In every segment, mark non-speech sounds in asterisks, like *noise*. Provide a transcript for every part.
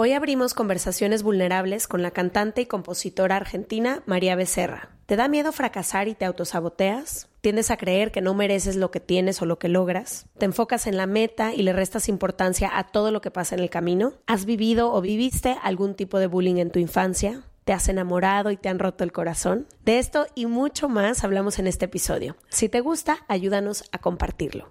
Hoy abrimos conversaciones vulnerables con la cantante y compositora argentina María Becerra. ¿Te da miedo fracasar y te autosaboteas? ¿Tiendes a creer que no mereces lo que tienes o lo que logras? ¿Te enfocas en la meta y le restas importancia a todo lo que pasa en el camino? ¿Has vivido o viviste algún tipo de bullying en tu infancia? ¿Te has enamorado y te han roto el corazón? De esto y mucho más hablamos en este episodio. Si te gusta, ayúdanos a compartirlo.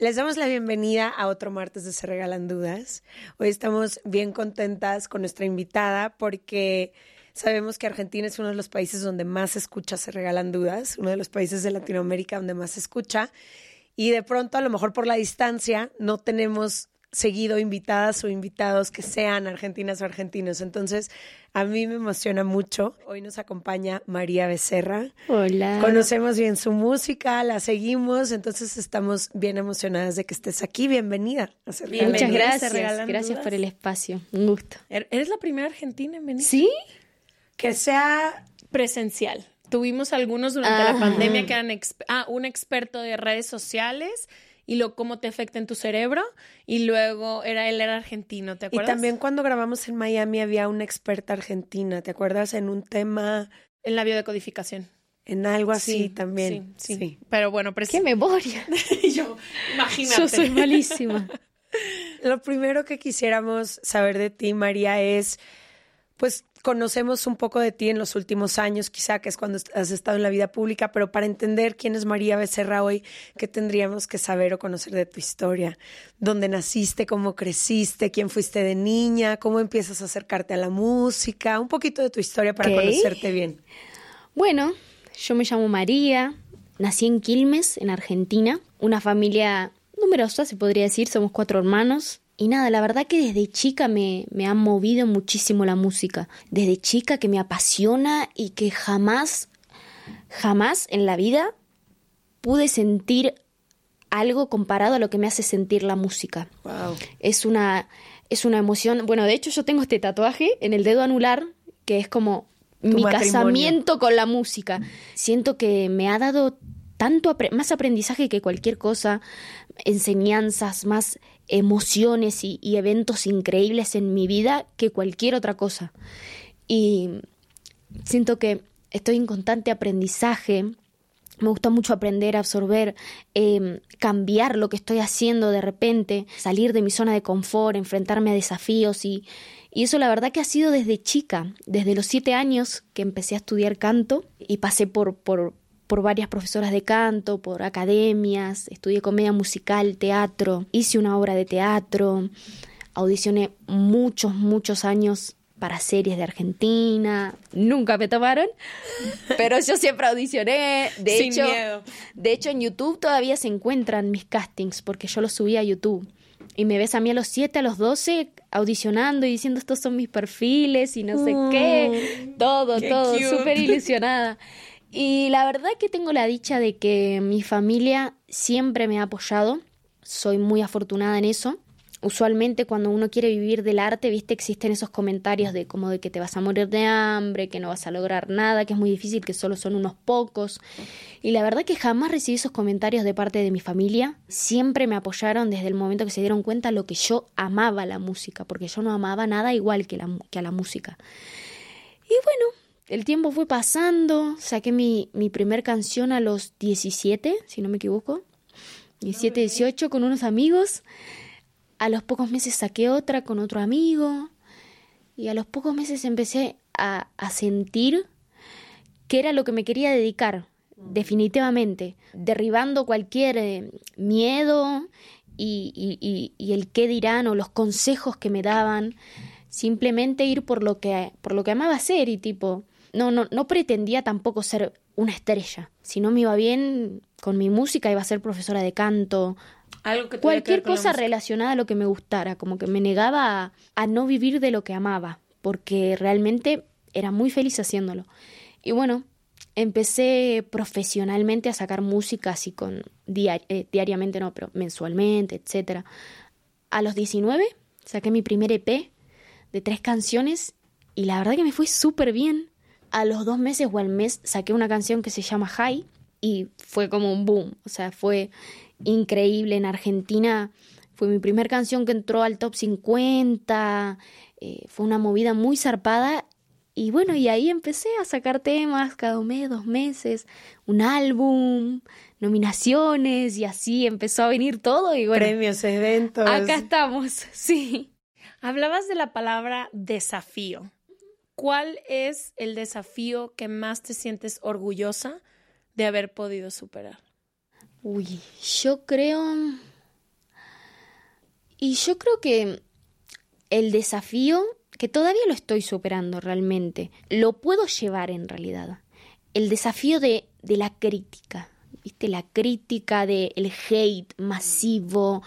Les damos la bienvenida a otro martes de Se Regalan Dudas. Hoy estamos bien contentas con nuestra invitada porque sabemos que Argentina es uno de los países donde más se escucha Se Regalan Dudas, uno de los países de Latinoamérica donde más se escucha. Y de pronto, a lo mejor por la distancia, no tenemos seguido invitadas o invitados que sean argentinas o argentinos. Entonces, a mí me emociona mucho. Hoy nos acompaña María Becerra. Hola. Conocemos bien su música, la seguimos, entonces estamos bien emocionadas de que estés aquí. Bienvenida. A Muchas gracias. Gracias por el espacio. Un gusto. Er, ¿Eres la primera argentina en venir? Sí. Que sea presencial. Tuvimos algunos durante la pandemia que eran ah, un experto de redes sociales y lo cómo te afecta en tu cerebro. Y luego era él era argentino, ¿te acuerdas? Y también cuando grabamos en Miami había una experta argentina, ¿te acuerdas? En un tema. En la biodecodificación. En algo así también. Sí, sí, Pero bueno, ¡Qué memoria! *laughs* yo, imagínate. Yo soy malísima. *laughs* Lo primero que quisiéramos saber de ti, María, es, pues, conocemos un poco de ti en los últimos años, quizá que es cuando has estado en la vida pública, pero para entender quién es María Becerra hoy, ¿qué tendríamos que saber o conocer de tu historia? ¿Dónde naciste? ¿Cómo creciste? ¿Quién fuiste de niña? ¿Cómo empiezas a acercarte a la música? Un poquito de tu historia para conocerte bien. Bueno, yo me llamo María, nací en Quilmes, en Argentina, una familia numerosa, se podría decir, somos cuatro hermanos, y nada, la verdad que desde chica me, me ha movido muchísimo la música. Desde chica que me apasiona y que jamás, jamás en la vida pude sentir algo comparado a lo que me hace sentir la música. Wow. Es una, es una emoción. Bueno, de hecho yo tengo este tatuaje en el dedo anular que es como mi casamiento con la música. Siento que me ha dado tanto más aprendizaje que cualquier cosa, enseñanzas, más emociones y, eventos increíbles en mi vida que cualquier otra cosa. Y siento que estoy en constante aprendizaje. Me gusta mucho aprender, absorber, em, cambiar lo que estoy haciendo de repente, salir de mi zona de confort, enfrentarme a desafíos y, y eso la verdad que ha sido desde chica, desde los siete años que empecé a estudiar canto y pasé por, por, por varias profesoras de canto, por academias, estudié comedia musical, teatro, hice una obra de teatro, audicioné muchos, muchos años para series de Argentina, nunca me tomaron, *laughs* pero yo siempre audicioné, de hecho, de hecho en YouTube todavía se encuentran mis castings porque yo los subí a YouTube. Y me ves a mí a los 7, a los 12 audicionando y diciendo estos son mis perfiles y no sé qué. Todo, todo, súper ilusionada. *laughs* Y la verdad que tengo la dicha de que mi familia siempre me ha apoyado. Soy muy afortunada en eso usualmente cuando uno quiere vivir del arte, viste, existen esos comentarios de como de que te vas a morir de hambre, que no vas a lograr nada, que es muy difícil, que solo son unos pocos. Y la verdad que jamás recibí esos comentarios de parte de mi familia. Siempre me apoyaron desde el momento que se dieron cuenta lo que yo amaba la música, porque yo no amaba nada igual que, que a la música. Y bueno, el tiempo fue pasando, saqué mi, mi primer canción a los 17, si no me equivoco. 17, 18 con unos amigos. A los pocos meses saqué otra con otro amigo. Y a los pocos meses empecé a, sentir que era lo que me quería dedicar, definitivamente, derribando cualquier eh, miedo y, el qué dirán o los consejos que me daban, simplemente ir por lo que, por lo que amaba hacer y tipo, no, no, no pretendía tampoco ser una estrella. Si no me iba bien con mi música, iba a ser profesora de canto, Cualquier cosa relacionada a lo que me gustara, como que me negaba a, no vivir de lo que amaba, porque realmente era muy feliz haciéndolo. Y bueno, empecé profesionalmente a sacar música así con eh, diariamente, no, pero mensualmente, etcétera. A los 19 saqué mi primer EP de tres canciones y la verdad que me fue súper bien. A los dos meses o al mes saqué una canción que se llama High y fue como un boom, o sea, fue increíble. En Argentina fue mi primera canción que entró al top 50, eh, fue una movida muy zarpada y bueno, y ahí empecé a sacar temas cada mes, dos meses, un álbum, nominaciones y así empezó a venir todo y bueno. Premios, eventos. Acá estamos, *laughs* sí. Hablabas de la palabra desafío. ¿Cuál es el desafío que más te sientes orgullosa de haber podido superar? Uy, yo creo... Y yo creo que el desafío, que todavía lo estoy superando realmente, lo puedo llevar en realidad. El desafío de, de la crítica, ¿viste? La crítica del el hate masivo,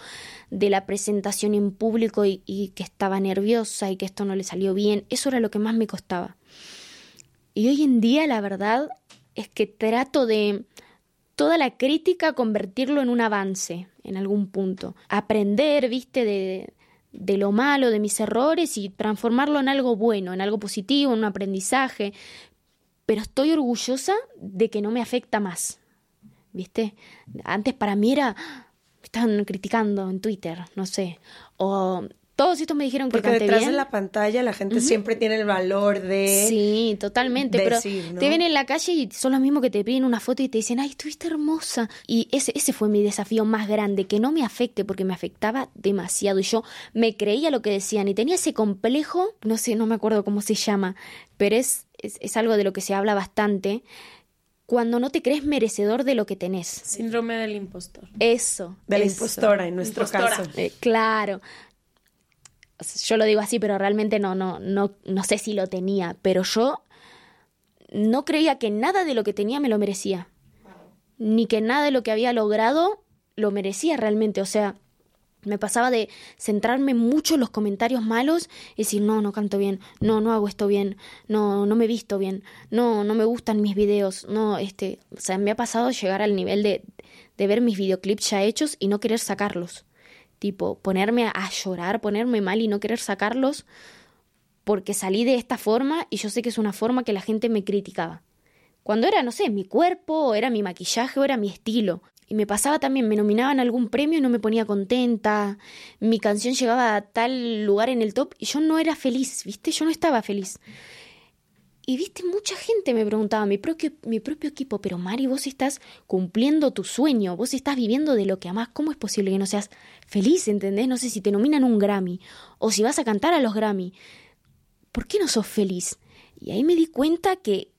de la presentación en público y, y, que estaba nerviosa y que esto no le salió bien, eso era lo que más me costaba. Y hoy en día la verdad es que trato de toda la crítica convertirlo en un avance en algún punto. Aprender, viste, de, de lo malo, de mis errores y transformarlo en algo bueno, en algo positivo, en un aprendizaje. Pero estoy orgullosa de que no me afecta más. ¿Viste? Antes para mí era, ah, me están criticando en Twitter, no sé. O todos estos me dijeron que Porque detrás de la pantalla la gente siempre tiene el valor de Sí, totalmente, pero te ven en la calle y son los mismos que te piden una foto y te dicen, "Ay, estuviste hermosa." Y ese ese fue mi desafío más grande, que no me afecte porque me afectaba demasiado y yo me creía lo que decían y tenía ese complejo, no sé, no me acuerdo cómo se llama, pero es es, es algo de lo que se habla bastante cuando no te crees merecedor de lo que tenés. Síndrome del impostor. Eso. De la impostora, en nuestro caso. Eh, claro yo lo digo así, pero realmente no, no, no, no sé si lo tenía, pero yo no creía que nada de lo que tenía me lo merecía, ni que nada de lo que había logrado lo merecía realmente, o sea, me pasaba de centrarme mucho en los comentarios malos y decir, no, no canto bien, no, no hago esto bien, no, no me visto bien, no, no me gustan mis videos, no, este, o sea, me ha pasado llegar al nivel de, de ver mis videoclips ya hechos y no querer sacarlos tipo ponerme a llorar, ponerme mal y no querer sacarlos porque salí de esta forma y yo sé que es una forma que la gente me criticaba. Cuando era, no sé, mi cuerpo, era mi maquillaje, o era mi estilo. Y me pasaba también, me nominaban algún premio y no me ponía contenta, mi canción llegaba a tal lugar en el top y yo no era feliz, ¿viste? Yo no estaba feliz. Y viste, mucha gente me preguntaba, mi propio, mi propio equipo, pero Mari, vos estás cumpliendo tu sueño, vos estás viviendo de lo que amás, ¿cómo es posible que no seas feliz, entendés? No sé si te nominan un Grammy o si vas a cantar a los Grammy. ¿Por qué no sos feliz? Y ahí me di cuenta que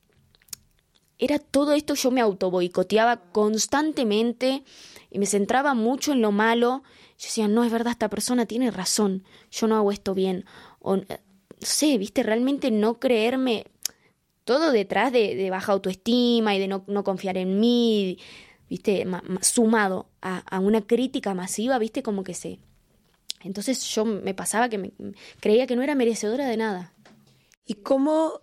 era todo esto, yo me auto boicoteaba constantemente y me centraba mucho en lo malo. Yo decía, no es verdad, esta persona tiene razón, yo no hago esto bien. O, no sé, viste, realmente no creerme todo detrás de, baja autoestima y de no, confiar en mí, ¿viste? sumado a, una crítica masiva, ¿viste? Como que sé. Entonces yo me pasaba que me, creía que no era merecedora de nada. ¿Y cómo,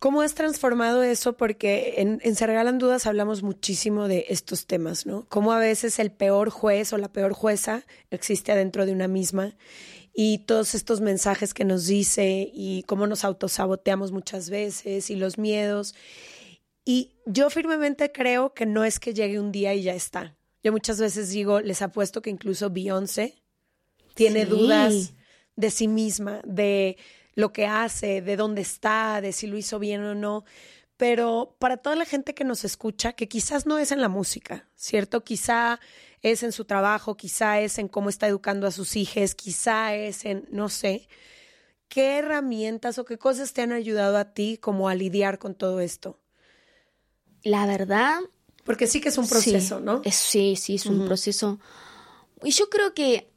¿Cómo has transformado eso? Porque en, en Se Regalan Dudas hablamos muchísimo de estos temas, ¿no? Cómo a veces el peor juez o la peor jueza existe adentro de una misma y todos estos mensajes que nos dice y cómo nos autosaboteamos muchas veces y los miedos. Y yo firmemente creo que no es que llegue un día y ya está. Yo muchas veces digo, les apuesto que incluso Beyoncé tiene dudas de sí misma, de lo que hace, de dónde está, de si lo hizo bien o no. Pero para toda la gente que nos escucha, que quizás no es en la música, ¿cierto? Quizá es en su trabajo, quizá es en cómo está educando a sus hijos, quizá es en, no sé, ¿qué herramientas o qué cosas te han ayudado a ti como a lidiar con todo esto? La verdad... Porque sí que es un proceso, ¿no? sí, sí, es un proceso. Y yo creo que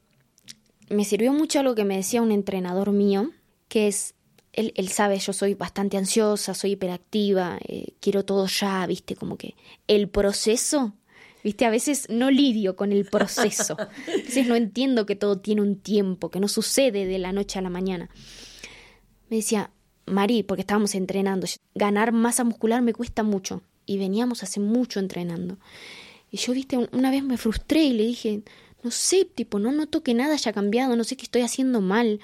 me sirvió mucho algo que me decía un entrenador mío, que es, él, él sabe, yo soy bastante ansiosa, soy hiperactiva, eh, quiero todo ya, viste, como que el proceso, viste, a veces no lidio con el proceso, *laughs* a veces no entiendo que todo tiene un tiempo, que no sucede de la noche a la mañana. Me decía, Mari, porque estábamos entrenando, ganar masa muscular me cuesta mucho y veníamos hace mucho entrenando. Y yo, viste, una vez me frustré y le dije, no sé, tipo, no noto que nada haya cambiado, no sé qué estoy haciendo mal,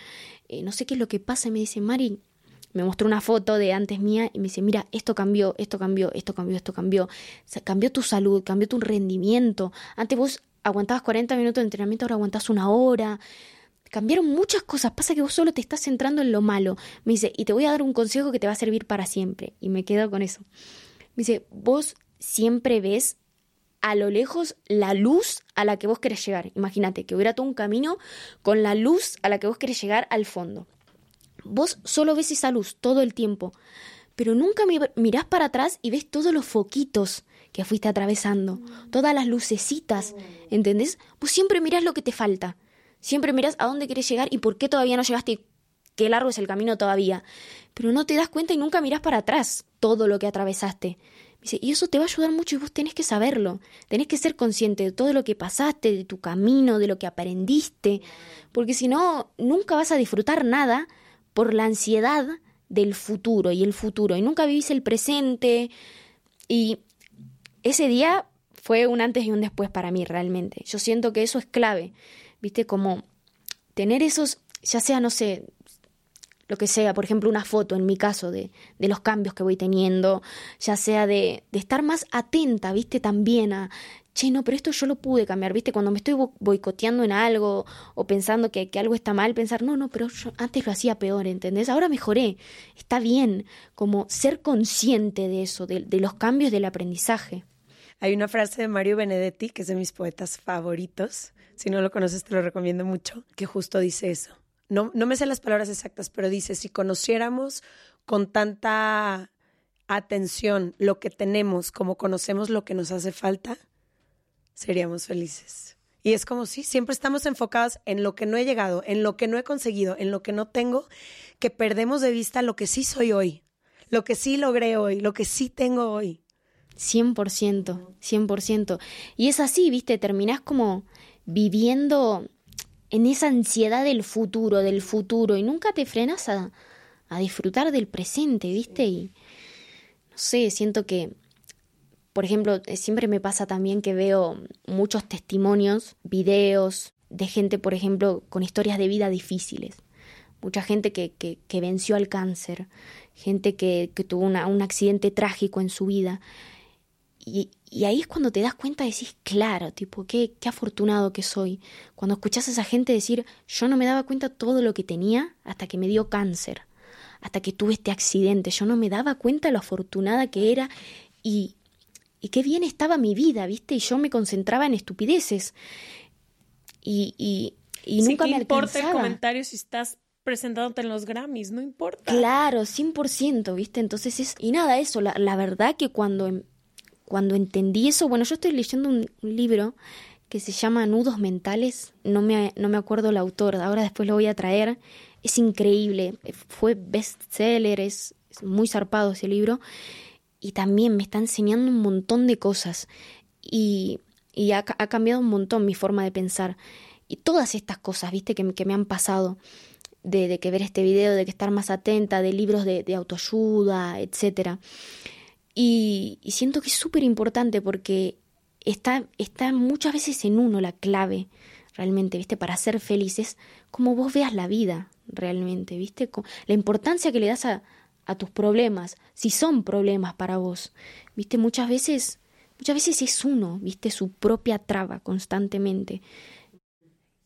eh, no sé qué es lo que pasa. Y me dice, Mari, me mostró una foto de antes mía y me dice, mira, esto cambió, esto cambió, esto cambió, esto cambió. cambió tu salud, cambió tu rendimiento. Antes vos aguantabas 40 minutos de entrenamiento, ahora aguantás una hora. Cambiaron muchas cosas, pasa que vos solo te estás centrando en lo malo. Me dice, y te voy a dar un consejo que te va a servir para siempre. Y me quedo con eso. Me dice, vos siempre ves a lo lejos la luz a la que vos querés llegar. Imagínate que hubiera todo un camino con la luz a la que vos querés llegar al fondo. Vos solo ves esa luz todo el tiempo, pero nunca mirás para atrás y ves todos los foquitos que fuiste atravesando, todas las lucecitas, ¿entendés? Vos siempre mirás lo que te falta, siempre mirás a dónde querés llegar y por qué todavía no llegaste y qué largo es el camino todavía, pero no te das cuenta y nunca mirás para atrás todo lo que atravesaste y eso te va a ayudar mucho y vos tenés que saberlo, tenés que ser consciente de todo lo que pasaste, de tu camino, de lo que aprendiste, porque si no, nunca vas a disfrutar nada por la ansiedad del futuro y el futuro, y nunca vivís el presente. Y ese día fue un antes y un después para mí realmente. Yo siento que eso es clave, viste, como tener esos, ya sea, no sé, lo que sea, por ejemplo, una foto en mi caso de, de los cambios que voy teniendo, ya sea de, de, estar más atenta, viste, también a, che, no, pero esto yo lo pude cambiar, viste, cuando me estoy boicoteando en algo o pensando que, que algo está mal, pensar, no, no, pero yo antes lo hacía peor, ¿entendés? Ahora mejoré, está bien, como ser consciente de eso, de, de los cambios del aprendizaje. Hay una frase de Mario Benedetti, que es de mis poetas favoritos, si no lo conoces te lo recomiendo mucho, que justo dice eso no, no me sé las palabras exactas, pero dice, si conociéramos con tanta atención lo que tenemos como conocemos lo que nos hace falta, seríamos felices. Y es como si siempre estamos enfocados en lo que no he llegado, en lo que no he conseguido, en lo que no tengo, que perdemos de vista lo que sí soy hoy, lo que sí logré hoy, lo que sí tengo hoy. 100%, 100%. Y es así, viste, terminás como viviendo en esa ansiedad del futuro, del futuro, y nunca te frenas a, a disfrutar del presente, ¿viste? Y no sé, siento que, por ejemplo, eh, siempre me pasa también que veo muchos testimonios, videos de gente, por ejemplo, con historias de vida difíciles. Mucha gente que, que, que venció al cáncer, gente que, que tuvo una, un accidente trágico en su vida. Y, y ahí es cuando te das cuenta decís, claro, tipo, qué, qué afortunado que soy. Cuando escuchás a esa gente decir, yo no me daba cuenta todo lo que tenía hasta que me dio cáncer, hasta que tuve este accidente, yo no me daba cuenta lo afortunada que era y, y qué bien estaba mi vida, ¿viste? Y yo me concentraba en estupideces. Y, y, y nunca me importa el comentario si estás presentándote en los Grammys, no importa. Claro, 100%, ¿viste? Entonces es... Y nada, eso, la, la verdad que cuando em, cuando entendí eso, bueno, yo estoy leyendo un, libro que se llama Nudos Mentales, no me, no me acuerdo el autor, ahora después lo voy a traer, es increíble, fue bestseller, es, es muy zarpado ese libro, y también me está enseñando un montón de cosas, y, y ha, ha, cambiado un montón mi forma de pensar, y todas estas cosas, viste, que, que me han pasado, de, que ver este video, de que estar más atenta, de libros de, autoayuda, etc. Y, siento que es súper importante porque está, está muchas veces en uno la clave, realmente, ¿viste? Para ser felices, como vos veas la vida, realmente, ¿viste? La importancia que le das a, a tus problemas, si son problemas para vos, ¿viste? Muchas veces, muchas veces es uno, ¿viste? Su propia traba constantemente.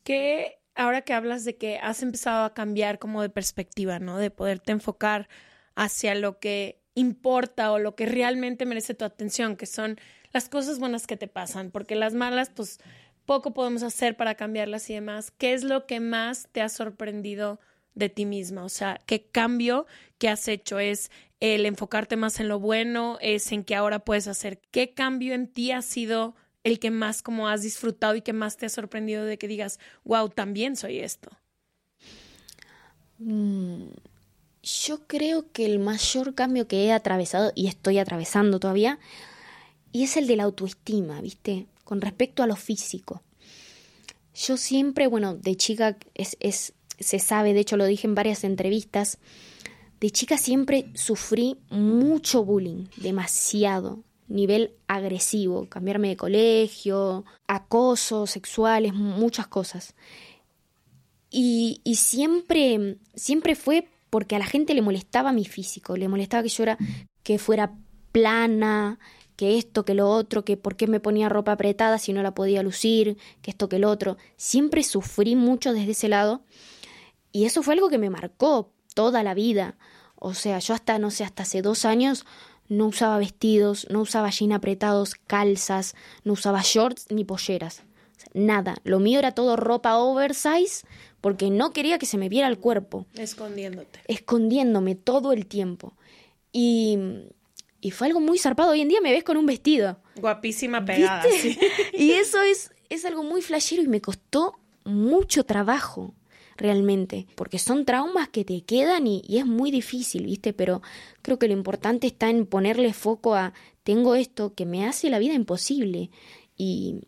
¿Qué ahora que hablas de que has empezado a cambiar como de perspectiva, ¿no? De poderte enfocar hacia lo que importa o lo que realmente merece tu atención, que son las cosas buenas que te pasan, porque las malas, pues poco podemos hacer para cambiarlas y demás. ¿Qué es lo que más te ha sorprendido de ti misma? O sea, ¿qué cambio que has hecho es el enfocarte más en lo bueno, es en qué ahora puedes hacer? ¿Qué cambio en ti ha sido el que más como has disfrutado y que más te ha sorprendido de que digas, wow, también soy esto? Mm, yo creo que el mayor cambio que he atravesado y estoy atravesando todavía, y es el de la autoestima, ¿viste? Con respecto a lo físico. Yo siempre, bueno, de chica es, es, se sabe, de hecho lo dije en varias entrevistas, de chica siempre sufrí mucho bullying, demasiado, nivel agresivo, cambiarme de colegio, acoso sexuales, muchas cosas. Y, y, siempre, siempre fue porque a la gente le molestaba mi físico, le molestaba que yo era, que fuera plana, que esto, que lo otro, que por qué me ponía ropa apretada si no la podía lucir, que esto, que lo otro. Siempre sufrí mucho desde ese lado y eso fue algo que me marcó toda la vida. O sea, yo hasta, no sé, hasta hace dos años no usaba vestidos, no usaba jeans apretados, calzas, no usaba shorts ni polleras. Nada. Lo mío era todo ropa oversize porque no quería que se me viera el cuerpo. Escondiéndote. Escondiéndome todo el tiempo. Y, y fue algo muy zarpado. Hoy en día me ves con un vestido. Guapísima pegada. *laughs* y eso es, es algo muy flashero y me costó mucho trabajo realmente, porque son traumas que te quedan y, es muy difícil, ¿viste? Pero creo que lo importante está en ponerle foco a tengo esto que me hace la vida imposible y,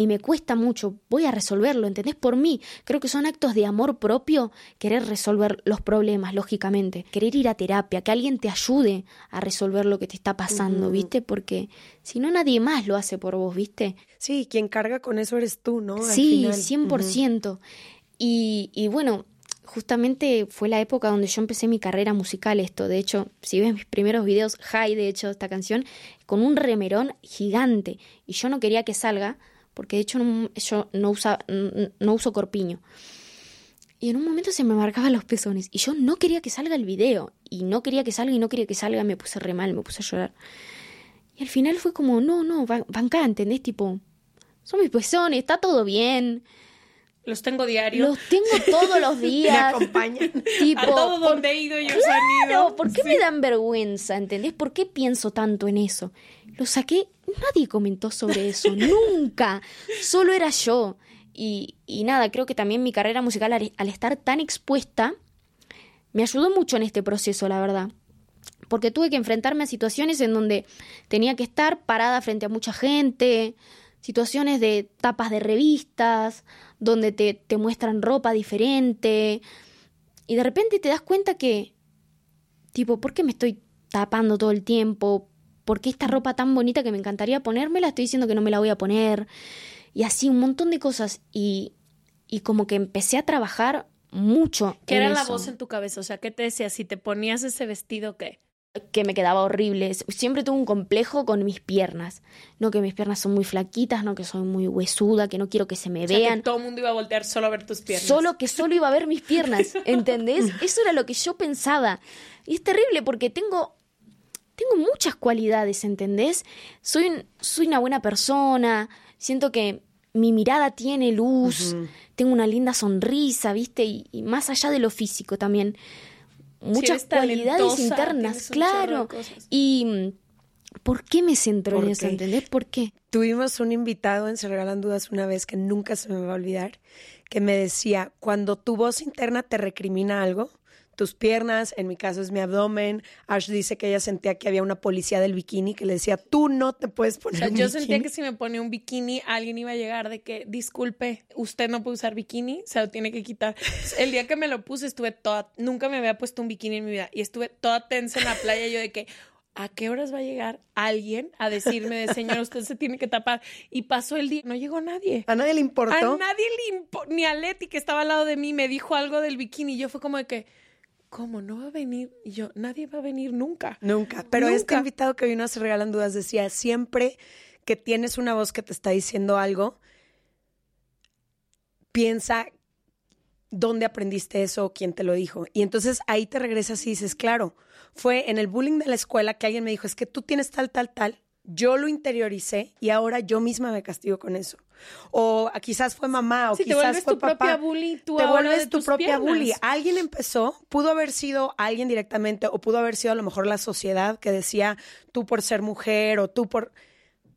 y me cuesta mucho, voy a resolverlo, ¿entendés? Por mí, creo que son actos de amor propio querer resolver los problemas, lógicamente, querer ir a terapia, que alguien te ayude a resolver lo que te está pasando, ¿viste? Porque si no, nadie más lo hace por vos, ¿viste? Sí, quien carga con eso eres tú, ¿no? sí, 100%. Y, bueno, justamente fue la época donde yo empecé mi carrera musical esto. De hecho, si ves mis primeros videos, High, de hecho, esta canción, con un remerón gigante. Y yo no quería que salga, porque de hecho yo no, usa, no uso corpiño. Y en un momento se me marcaban los pezones. Y yo no quería que salga el video. Y no quería que salga y no quería que salga. Me puse re mal, me puse a llorar. Y al final fue como, no, no, banca, ¿entendés? Tipo, son mis pezones, está todo bien. Los tengo diario. Los tengo todos los *laughs* días. Me acompañan. Tipo, a todo donde he ido ellos han ido. ¿por qué me dan vergüenza? ¿Entendés? ¿Por qué pienso tanto en eso? Lo saqué, nadie comentó sobre eso, *laughs* nunca. Solo era yo. Y, y, nada, creo que también mi carrera musical, al estar tan expuesta, me ayudó mucho en este proceso, la verdad. Porque tuve que enfrentarme a situaciones en donde tenía que estar parada frente a mucha gente, situaciones de tapas de revistas, donde te, te muestran ropa diferente, y de repente te das cuenta que, tipo, ¿por qué me estoy tapando todo el tiempo? ¿Por qué esta ropa tan bonita que me encantaría ponérmela estoy diciendo que no me la voy a poner? Y así un montón de cosas. Y, y como que empecé a trabajar mucho. ¿Qué era la voz en tu cabeza? O sea, ¿qué te decía? Si te ponías ese vestido, ¿qué? Que me quedaba horrible. Siempre tuve un complejo con mis piernas. No que mis piernas son muy flaquitas, no que soy muy huesuda, que no quiero que se me vean. que todo el mundo iba a voltear solo a ver tus piernas. Solo que solo iba a ver mis piernas, *laughs* ¿entendés? Eso era lo que yo pensaba. Y es terrible porque tengo tengo muchas cualidades, ¿entendés? Soy soy una buena persona, siento que mi mirada tiene luz, tengo una linda sonrisa, ¿viste? y más allá de lo físico también muchas cualidades internas, claro. Y mm, ¿por qué me centro en eso? ¿Entendés? ¿Por qué? Tuvimos un invitado en Se Regalan Dudas una vez que nunca se me va a olvidar, que me decía, cuando tu voz interna te recrimina algo, tus piernas, en mi caso es mi abdomen. Ash dice que ella sentía que había una policía del bikini que le decía, tú no te puedes poner. O sea, yo sentía que si me ponía un bikini, alguien iba a llegar de que, disculpe, usted no puede usar bikini, se lo tiene que quitar. El día que me lo puse estuve toda, nunca me había puesto un bikini en mi vida y estuve toda tensa en la playa, yo de que, ¿a qué horas va a llegar alguien a decirme de señor, usted se tiene que tapar? Y pasó el día, no llegó nadie. ¿A nadie le importó? A nadie le importó, ni a Leti que estaba al lado de mí me dijo algo del bikini. Yo fue como de que, ¿cómo no va a venir? Y yo, nadie va a venir nunca. Nunca. Pero este invitado que vino a Se Regalan Dudas decía, siempre que tienes una voz que te está diciendo algo, piensa dónde aprendiste eso, quién te lo dijo. Y entonces ahí te regresas y dices, claro, fue en el bullying de la escuela que alguien me dijo, es que tú tienes tal, tal, tal. Yo lo interioricé y ahora yo misma me castigo con eso. O quizás fue mamá o quizás te vuelves fue tu papá. propia bully, tú te vuelves tu propia piernas. bully. Alguien empezó, pudo haber sido alguien directamente o pudo haber sido a lo mejor la sociedad que decía tú por ser mujer o tú por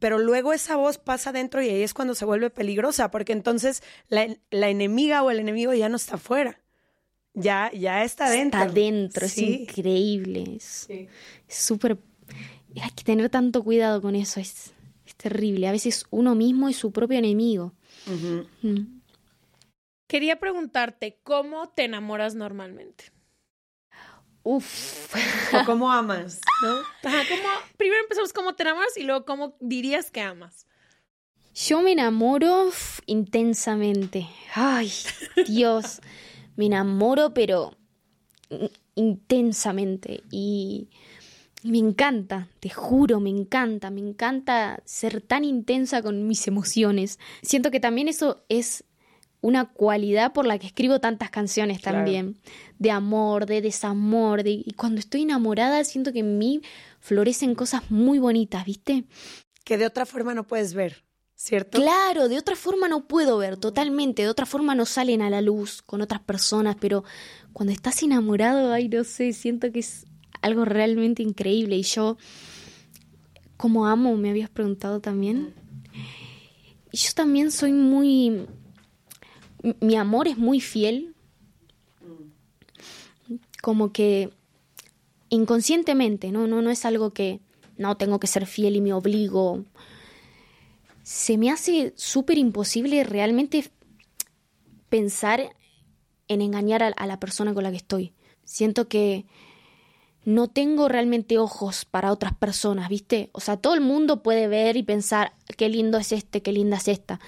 pero luego esa voz pasa adentro y ahí es cuando se vuelve peligrosa, porque entonces la, la enemiga o el enemigo ya no está afuera, ya, ya está dentro. Está dentro, es increíble. Es súper. Hay que tener tanto cuidado con eso, es, es terrible. A veces uno mismo es su propio enemigo. Mm. Quería preguntarte, ¿cómo te enamoras normalmente? Uf. O cómo amas, *laughs* ¿no? Ajá, ¿cómo, primero empezamos cómo te enamoras y luego cómo dirías que amas. Yo me enamoro intensamente. Ay, Dios. me enamoro, pero in- intensamente. Y me encanta, te juro, me encanta. Me encanta ser tan intensa con mis emociones. Siento que también eso es una cualidad por la que escribo tantas canciones Claro. también. De amor, de desamor. De... Y cuando estoy enamorada, siento que en mí florecen cosas muy bonitas, ¿viste? Que de otra forma no puedes ver, ¿cierto? Claro, de otra forma no puedo ver totalmente, de otra forma no salen a la luz con otras personas, pero cuando estás enamorado, ay, no sé, siento que es algo realmente increíble y yo, como amo, me habías preguntado también. Yo también soy muy, mi amor es muy fiel, como que inconscientemente, no, no, no es algo que no tengo que ser fiel y me obligo se me hace súper imposible realmente pensar en engañar a la persona con la que estoy. Siento que no tengo realmente ojos para otras personas, ¿viste? O sea, todo el mundo puede ver y pensar, qué lindo es este, qué linda es esta.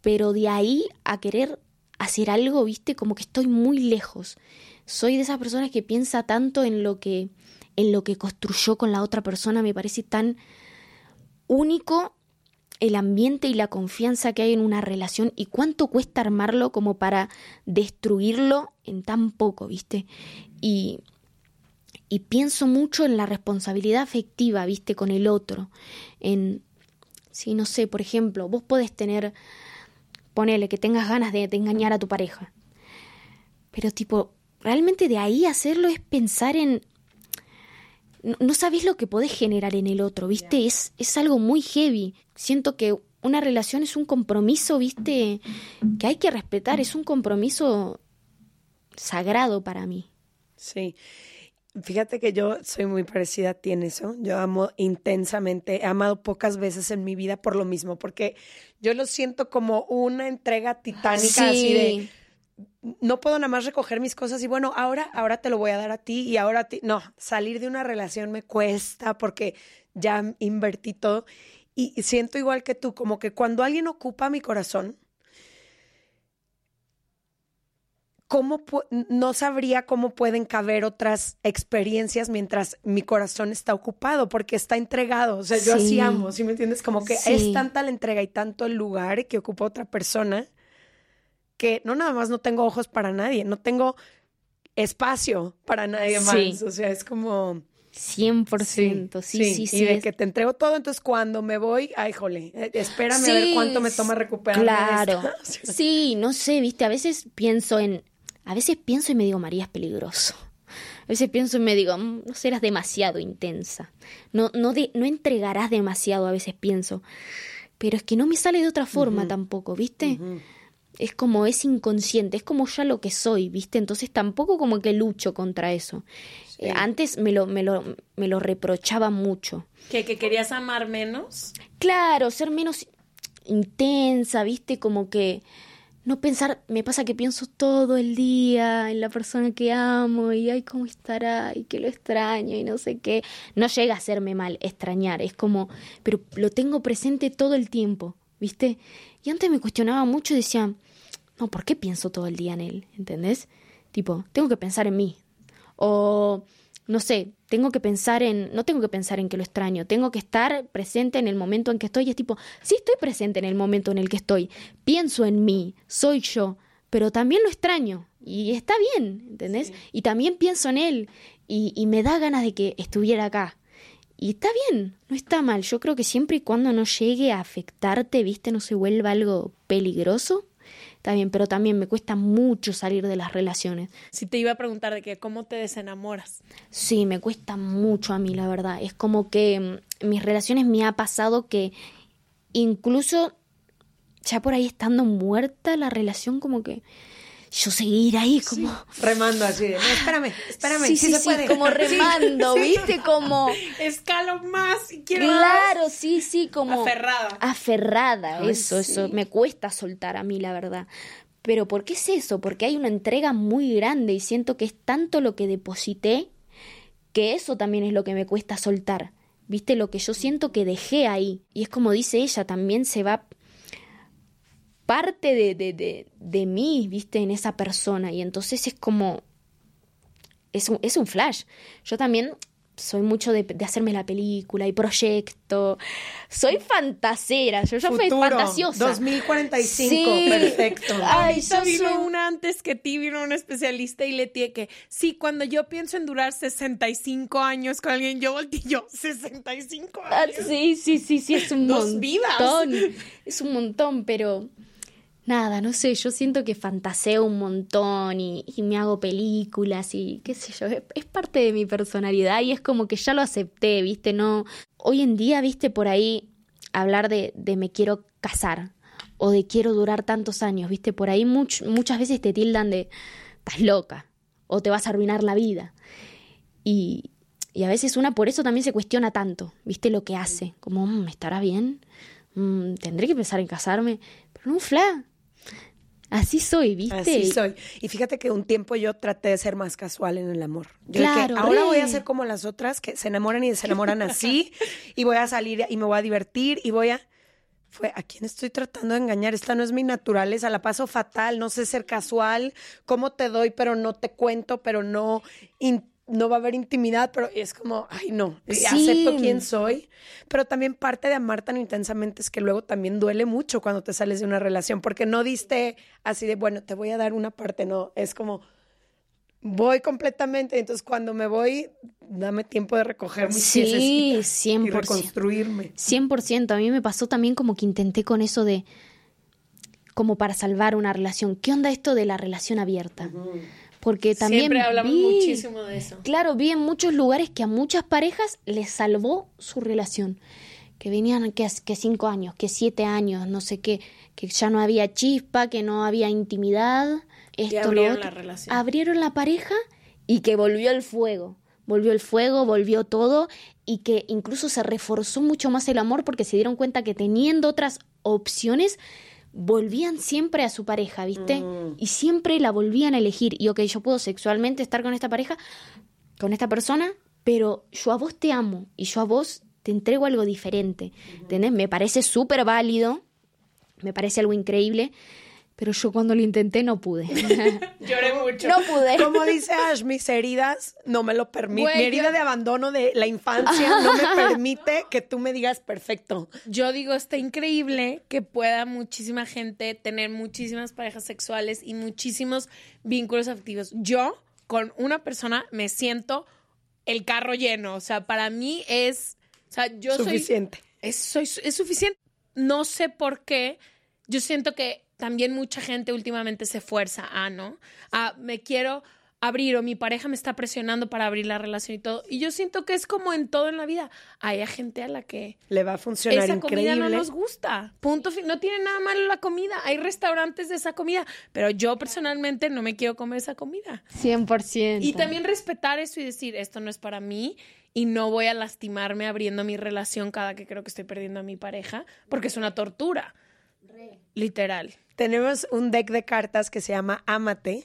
Pero de ahí a querer hacer algo, ¿viste? Como que estoy muy lejos. Soy de esas personas que piensa tanto en lo que en lo que construyó con la otra persona, me parece tan único el ambiente y la confianza que hay en una relación y cuánto cuesta armarlo como para destruirlo en tan poco, ¿viste? Y, y pienso mucho en la responsabilidad afectiva, ¿viste? Con el otro. En, sí, no sé, por ejemplo, vos podés tener, ponele que tengas ganas de, de engañar a tu pareja. Pero tipo, realmente de ahí hacerlo es pensar en... No, no sabés lo que podés generar en el otro, ¿viste? Es, es algo muy heavy. Siento que una relación es un compromiso, ¿viste? Que hay que respetar, es un compromiso sagrado para mí. Sí. Fíjate que yo soy muy parecida a ti en eso. Yo amo intensamente. He amado pocas veces en mi vida por lo mismo, porque yo lo siento como una entrega titánica, así de no puedo nada más recoger mis cosas y bueno, ahora, ahora te lo voy a dar a ti y ahora a ti. No, salir de una relación me cuesta porque ya invertí todo. Y siento igual que tú, como que cuando alguien ocupa mi corazón, ¿cómo no sabría cómo pueden caber otras experiencias mientras mi corazón está ocupado, porque está entregado. O sea, yo así Sí. amo, ¿sí me entiendes? Como que Sí. es tanta la entrega y tanto el lugar que ocupa otra persona que no nada más no tengo ojos para nadie, no tengo espacio para nadie más. Sí. O sea, es como... 100%, sí, sí, sí. y de es- que te entrego todo, entonces cuando me voy, ay, jole, eh, espérame a ver Sí, cuánto me toma recuperarme. de Claro. *laughs* Sí, no sé, viste, a veces pienso en. A veces pienso y me digo, María, es peligroso. A veces pienso y me digo, "Mm, no serás demasiado intensa. No, no, de- no entregarás demasiado, a veces pienso. Pero es que no me sale de otra forma tampoco, ¿viste? es como es inconsciente, es como ya lo que soy, ¿viste? Entonces tampoco como que lucho contra eso. Eh, antes me lo, me, lo, me lo reprochaba mucho. ¿Que, ¿Que querías amar menos? Claro, ser menos intensa, ¿viste? Como que no pensar, me pasa que pienso todo el día en la persona que amo y ay, cómo estará y que lo extraño y no sé qué. No llega a hacerme mal extrañar, es como, pero lo tengo presente todo el tiempo, ¿viste? Y antes me cuestionaba mucho y decía, no, ¿por qué pienso todo el día en él? ¿Entendés? Tipo, tengo que pensar en mí. O no sé, tengo que pensar en, no tengo que pensar en que lo extraño, tengo que estar presente en el momento en que estoy. Y es tipo, sí estoy presente en el momento en el que estoy, pienso en mí, soy yo, pero también lo extraño. Y está bien, ¿entendés? Y también pienso en él y, y me da ganas de que estuviera acá. Y está bien, no está mal. Yo creo que siempre y cuando no llegue a afectarte, viste, no se vuelva algo peligroso, está bien, pero también me cuesta mucho salir de las relaciones. Si te iba a preguntar de que cómo te desenamoras. Sí, me cuesta mucho a mí, la verdad. Es como que en mm, mis relaciones me ha pasado que incluso ya por ahí estando muerta la relación como que yo seguir ahí como remando así no, espérame espérame sí, sí, sí, como remando viste como *laughs* escalo más y quiero claro sí sí como aferrada. Aferrada eso eso. me cuesta soltar a mí la verdad. Pero ¿por qué es eso? Porque hay una entrega muy grande y siento que es tanto lo que deposité que eso también es lo que me cuesta soltar. ¿Viste? Lo que yo siento que dejé ahí. Y es como dice ella, también se va parte de, de, de, mí, viste, en esa persona. Y entonces es como, es un, es un flash. Yo también soy mucho de, hacerme la película y proyecto. Soy fantasera, yo ya fui fantasiosa. 2045, perfecto. Ay, yo vino una antes que ti, vino un especialista y le tiene que, sí, cuando yo pienso en durar 65 años con alguien, yo volteo 65 ah, años. sí, sí, sí, sí, es un Dos montón. vidas. Es un montón, pero nada, no sé, yo siento que fantaseo un montón y, me hago películas y qué sé yo, es, parte de mi personalidad y es como que ya lo acepté, viste, no, hoy en día, viste, por ahí hablar de, de me quiero casar o de quiero durar tantos años, viste, por ahí muchas veces te tildan de estás loca o te vas a arruinar la vida y, y a veces una por eso también se cuestiona tanto, viste, lo que hace, como, ¿me mm, estará bien? Mm, ¿Tendré que pensar en casarme? Pero no, fla, Así soy, ¿viste? Así soy. Y fíjate que un tiempo yo traté de ser más casual en el amor. claro, ahora voy a ser como las otras que se enamoran y se enamoran así *laughs* y voy a salir y me voy a divertir y voy a fue a quién estoy tratando de engañar. Esta no es mi naturaleza, la paso fatal, no sé ser casual, cómo te doy, pero no te cuento, pero no no va a haber intimidad, pero es como, ay, no, acepto quién soy. Pero también parte de amar tan intensamente es que luego también duele mucho cuando te sales de una relación, porque no diste así de, bueno, te voy a dar una parte, no, es como, voy completamente. Entonces, cuando me voy, dame tiempo de recoger mis sí, 100%, y reconstruirme. 100%. A mí me pasó también como que intenté con eso de, como para salvar una relación. ¿Qué onda esto de la relación abierta? Porque también Siempre hablamos muchísimo de eso. Claro, vi en muchos lugares que a muchas parejas les salvó su relación. Que venían que, que cinco años, que siete años, no sé qué, que ya no había chispa, que no había intimidad. Esto, abrieron la relación. Abrieron la pareja y que volvió el fuego. Volvió el fuego, volvió todo y que incluso se reforzó mucho más el amor porque se dieron cuenta que teniendo otras opciones volvían siempre a su pareja, ¿viste? Mm. Y siempre la volvían a elegir. Y ok, yo puedo sexualmente estar con esta pareja, con esta persona, pero yo a vos te amo y yo a vos te entrego algo diferente. ¿Entendés? Me parece súper válido, me parece algo increíble, pero yo cuando lo intenté no pude. *laughs* Lloré mucho. No pude. Como dice Ash, mis heridas no me lo permiten. Mi herida de abandono de la infancia no me *laughs* permite que tú me digas perfecto. Yo digo, está increíble que pueda muchísima gente tener muchísimas parejas sexuales y muchísimos vínculos afectivos. Yo, con una persona, me siento el carro lleno. O sea, para mí es. O sea, yo suficiente. Es, soy, es suficiente. No sé por qué. Yo siento que también mucha gente últimamente se fuerza a, ¿no? A me quiero, abrir o mi pareja me está presionando para abrir la relación y todo. Y yo siento que es como en todo en la vida. Hay gente a la que le va a funcionar esa increíble. comida no nos gusta. Punto No tiene nada malo la comida. Hay restaurantes de esa comida, pero yo personalmente no me quiero comer esa comida. 100%. Y también respetar eso y decir, esto no es para mí y no voy a lastimarme abriendo mi relación cada que creo que estoy perdiendo a mi pareja, porque es una tortura. Literal. Tenemos un deck de cartas que se llama Amate,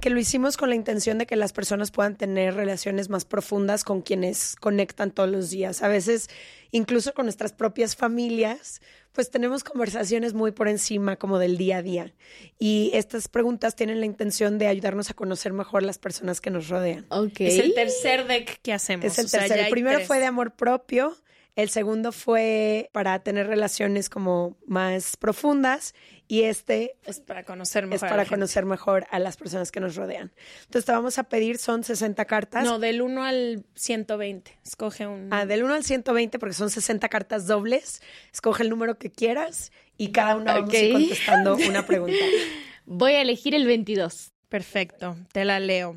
que lo hicimos con la intención de que las personas puedan tener relaciones más profundas con quienes conectan todos los días. A veces, incluso con nuestras propias familias, pues tenemos conversaciones muy por encima como del día a día. Y estas preguntas tienen la intención de ayudarnos a conocer mejor las personas que nos rodean. Okay. Es el tercer deck que hacemos. Es el tercer. el primero fue de amor propio, el segundo fue para tener relaciones como más profundas y este es para conocer mejor, es para conocer mejor a las personas que nos rodean. Entonces te vamos a pedir, son 60 cartas. No, del 1 al 120. Escoge un... Ah, del 1 al 120 porque son 60 cartas dobles. Escoge el número que quieras y cada una vamos a ir contestando una pregunta. *laughs* Voy a elegir el 22. Perfecto, te la leo.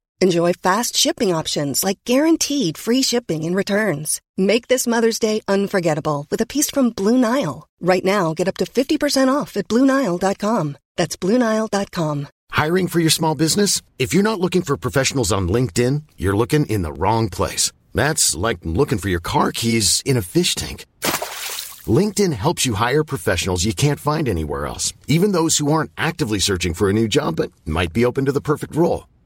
Enjoy fast shipping options like guaranteed free shipping and returns. Make this Mother's Day unforgettable with a piece from Blue Nile. Right now, get up to 50% off at BlueNile.com. That's BlueNile.com. Hiring for your small business? If you're not looking for professionals on LinkedIn, you're looking in the wrong place. That's like looking for your car keys in a fish tank. LinkedIn helps you hire professionals you can't find anywhere else, even those who aren't actively searching for a new job but might be open to the perfect role.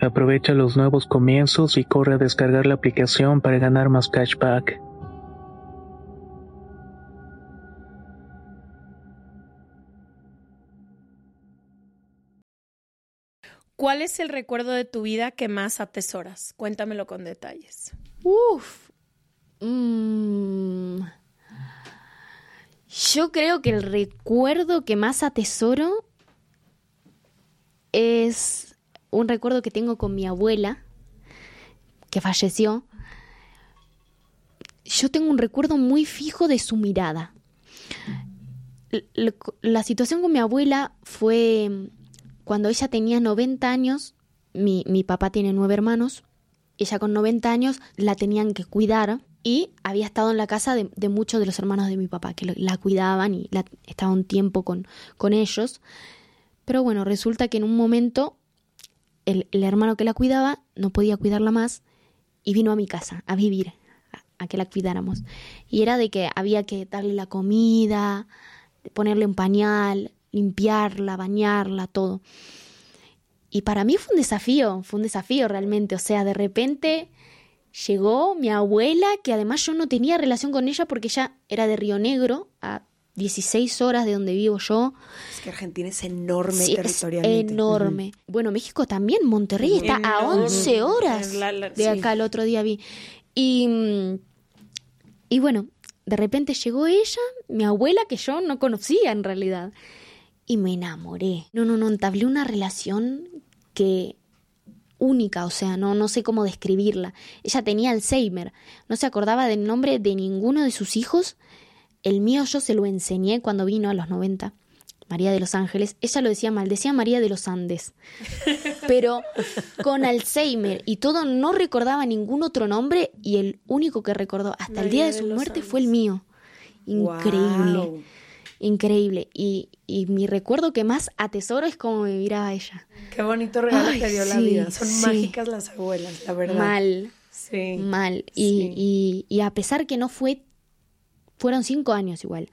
Aprovecha los nuevos comienzos y corre a descargar la aplicación para ganar más cashback. ¿Cuál es el recuerdo de tu vida que más atesoras? Cuéntamelo con detalles. Uf. Mm. Yo creo que el recuerdo que más atesoro es un recuerdo que tengo con mi abuela, que falleció, yo tengo un recuerdo muy fijo de su mirada. La, situación con mi abuela fue cuando ella tenía 90 años, mi, papá tiene nueve hermanos, ella con 90 años la tenían que cuidar y había estado en la casa de, muchos de los hermanos de mi papá que la cuidaban y la, estaba un tiempo con, con ellos. Pero bueno, resulta que en un momento el, hermano que la cuidaba no podía cuidarla más y vino a mi casa a vivir, a, que la cuidáramos. Y era de que había que darle la comida, ponerle un pañal, limpiarla, bañarla, todo. y para mí fue un desafío, fue un desafío realmente. O sea, de repente llegó mi abuela, que además yo no tenía relación con ella porque ella era de Río Negro, a 16 horas de donde vivo yo. Es que Argentina es enorme territorialmente. enorme. Bueno, México también, Monterrey está a 11 horas de acá el otro día vi. Y, y bueno, de repente llegó ella, mi abuela, que yo no conocía en realidad. Y me enamoré. No, no, no, entablé una relación que única, o sea, no, no sé cómo describirla. Ella tenía Alzheimer, no se acordaba del nombre de ninguno de sus hijos. El mío yo se lo enseñé cuando vino a los 90. María de los Ángeles, ella lo decía mal, decía María de los Andes, *laughs* pero con Alzheimer y todo no recordaba ningún otro nombre y el único que recordó hasta el día de su muerte fue el mío. Increíble, increíble. Y, y, mi recuerdo que más atesoro es como me miraba ella. Qué bonito regalo te dio la vida. Son mágicas las abuelas, la verdad. Mal. Sí. Mal. Y, y, y a pesar que no fue, fueron cinco años igual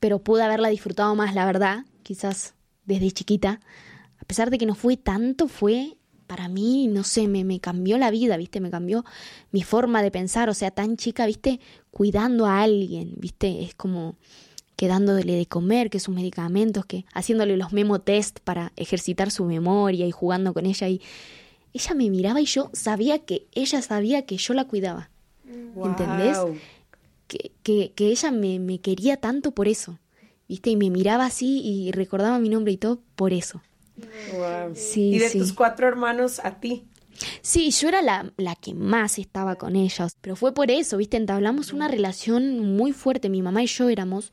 pero pude haberla disfrutado más, la verdad, quizás desde chiquita. A pesar de que no fue tanto, fue para mí, no sé, me, me cambió la vida, ¿viste? Me cambió mi forma de pensar, o sea, tan chica, ¿viste? Cuidando a alguien, ¿viste? Es como que dándole de comer, que sus medicamentos, que haciéndole los memo test para ejercitar su memoria y jugando con ella y ella me miraba y yo sabía que ella sabía que yo la cuidaba. ¿Entendés? Que, que, que ella me, me, quería tanto por eso, ¿viste? Y me miraba así y recordaba mi nombre y todo por eso. Sí, y de tus cuatro hermanos a ti. Sí, yo era la, la, que más estaba con ellos, pero fue por eso, ¿viste? Entablamos una relación muy fuerte, mi mamá y yo éramos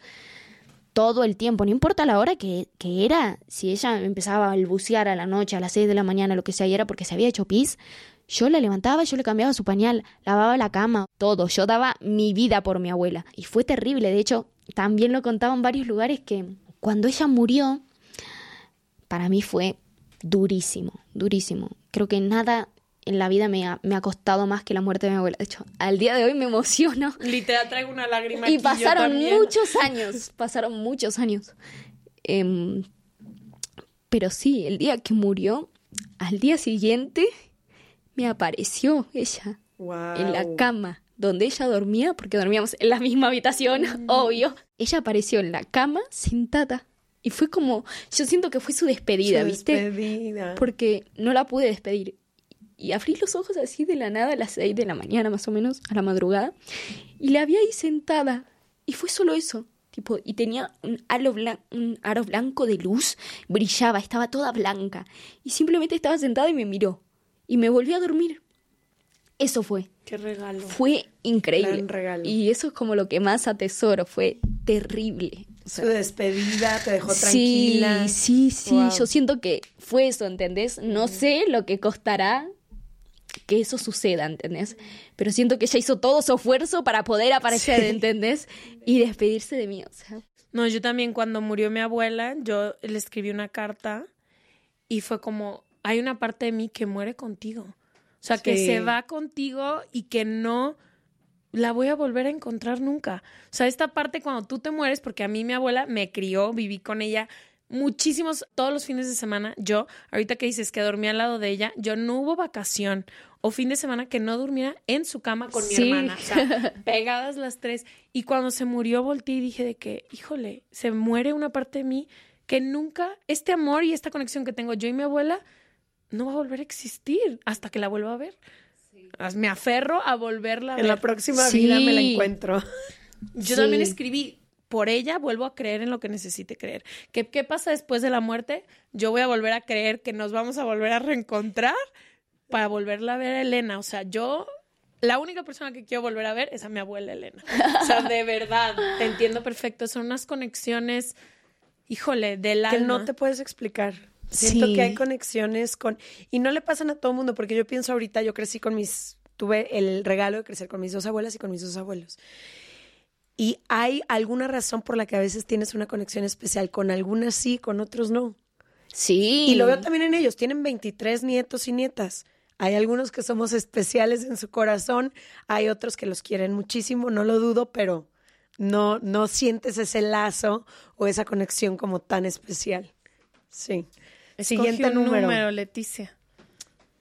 todo el tiempo, no importa la hora que, que era, si ella empezaba a balbucear a la noche, a las seis de la mañana, lo que sea, y era porque se había hecho pis, yo la levantaba, yo le cambiaba su pañal, lavaba la cama, todo. Yo daba mi vida por mi abuela. Y fue terrible. De hecho, también lo contaba en varios lugares que cuando ella murió, para mí fue durísimo, durísimo. Creo que nada en la vida me ha, me ha costado más que la muerte de mi abuela. De hecho, al día de hoy me emociono. Literal traigo una lágrima. Y pasaron muchos años, pasaron muchos años. Em, pero sí, el día que murió, al día siguiente me apareció ella en la cama donde ella dormía, porque dormíamos en la misma habitación, mm. *laughs* obvio. Ella apareció en la cama sentada. Y fue como, yo siento que fue su despedida, ¿viste? Despedida. Porque no la pude despedir. Y abrí los ojos así de la nada a las seis de la mañana, más o menos, a la madrugada. Y la vi ahí sentada. Y fue solo eso. Tipo, y tenía un aro, un aro blanco de luz, brillaba, estaba toda blanca. Y simplemente estaba sentada y me miró y me volví a dormir. Eso fue. Qué regalo. Fue increíble. regalo. Y eso es como lo que más atesoro, fue terrible. Su despedida te dejó tranquila. Sí, sí, sí. Yo siento que fue eso, ¿entendés? No sé lo que costará que eso suceda, ¿entendés? Pero siento que ella hizo todo su esfuerzo para poder aparecer, ¿entendés? Y despedirse de mí, o sea. No, yo también cuando murió mi abuela, yo le escribí una carta y fue como, hay una parte de mí que muere contigo. O sea, que se va contigo y que no la voy a volver a encontrar nunca. O sea, esta parte cuando tú te mueres, porque a mí mi abuela me crió, viví con ella muchísimos, todos los fines de semana, yo, ahorita que dices que dormía al lado de ella, yo no hubo vacación o fin de semana que no durmiera en su cama con mi hermana, o sea, *laughs* pegadas las tres. Y cuando se murió, volteé y dije de que, híjole, se muere una parte de mí que nunca, este amor y esta conexión que tengo yo y mi abuela, no va a volver a existir hasta que la vuelva a ver. Me aferro a volverla a ver. En la próxima vida me la encuentro. Yo también escribí, por ella vuelvo a creer en lo que necesite creer. ¿Qué, ¿Qué pasa después de la muerte? Yo voy a volver a creer que nos vamos a volver a reencontrar para volverla a ver a Elena. O sea, yo la única persona que quiero volver a ver es a mi abuela Elena. O sea, de verdad, te entiendo perfecto. Son unas conexiones, híjole, del alma. Que no te puedes explicar. Siento que hay conexiones con... Y no le pasan a todo el mundo, porque yo pienso ahorita, yo crecí con mis... Tuve el regalo de crecer con mis dos abuelas y con mis dos abuelos. Y hay alguna razón por la que a veces tienes una conexión especial. Con algunas sí, con otros no. Sí. Y lo veo también en ellos. Tienen 23 nietos y nietas. Hay algunos que somos especiales en su corazón. Hay otros que los quieren muchísimo, no lo dudo, pero no, no sientes ese lazo o esa conexión como tan especial. Sí. Siguiente número. Leticia.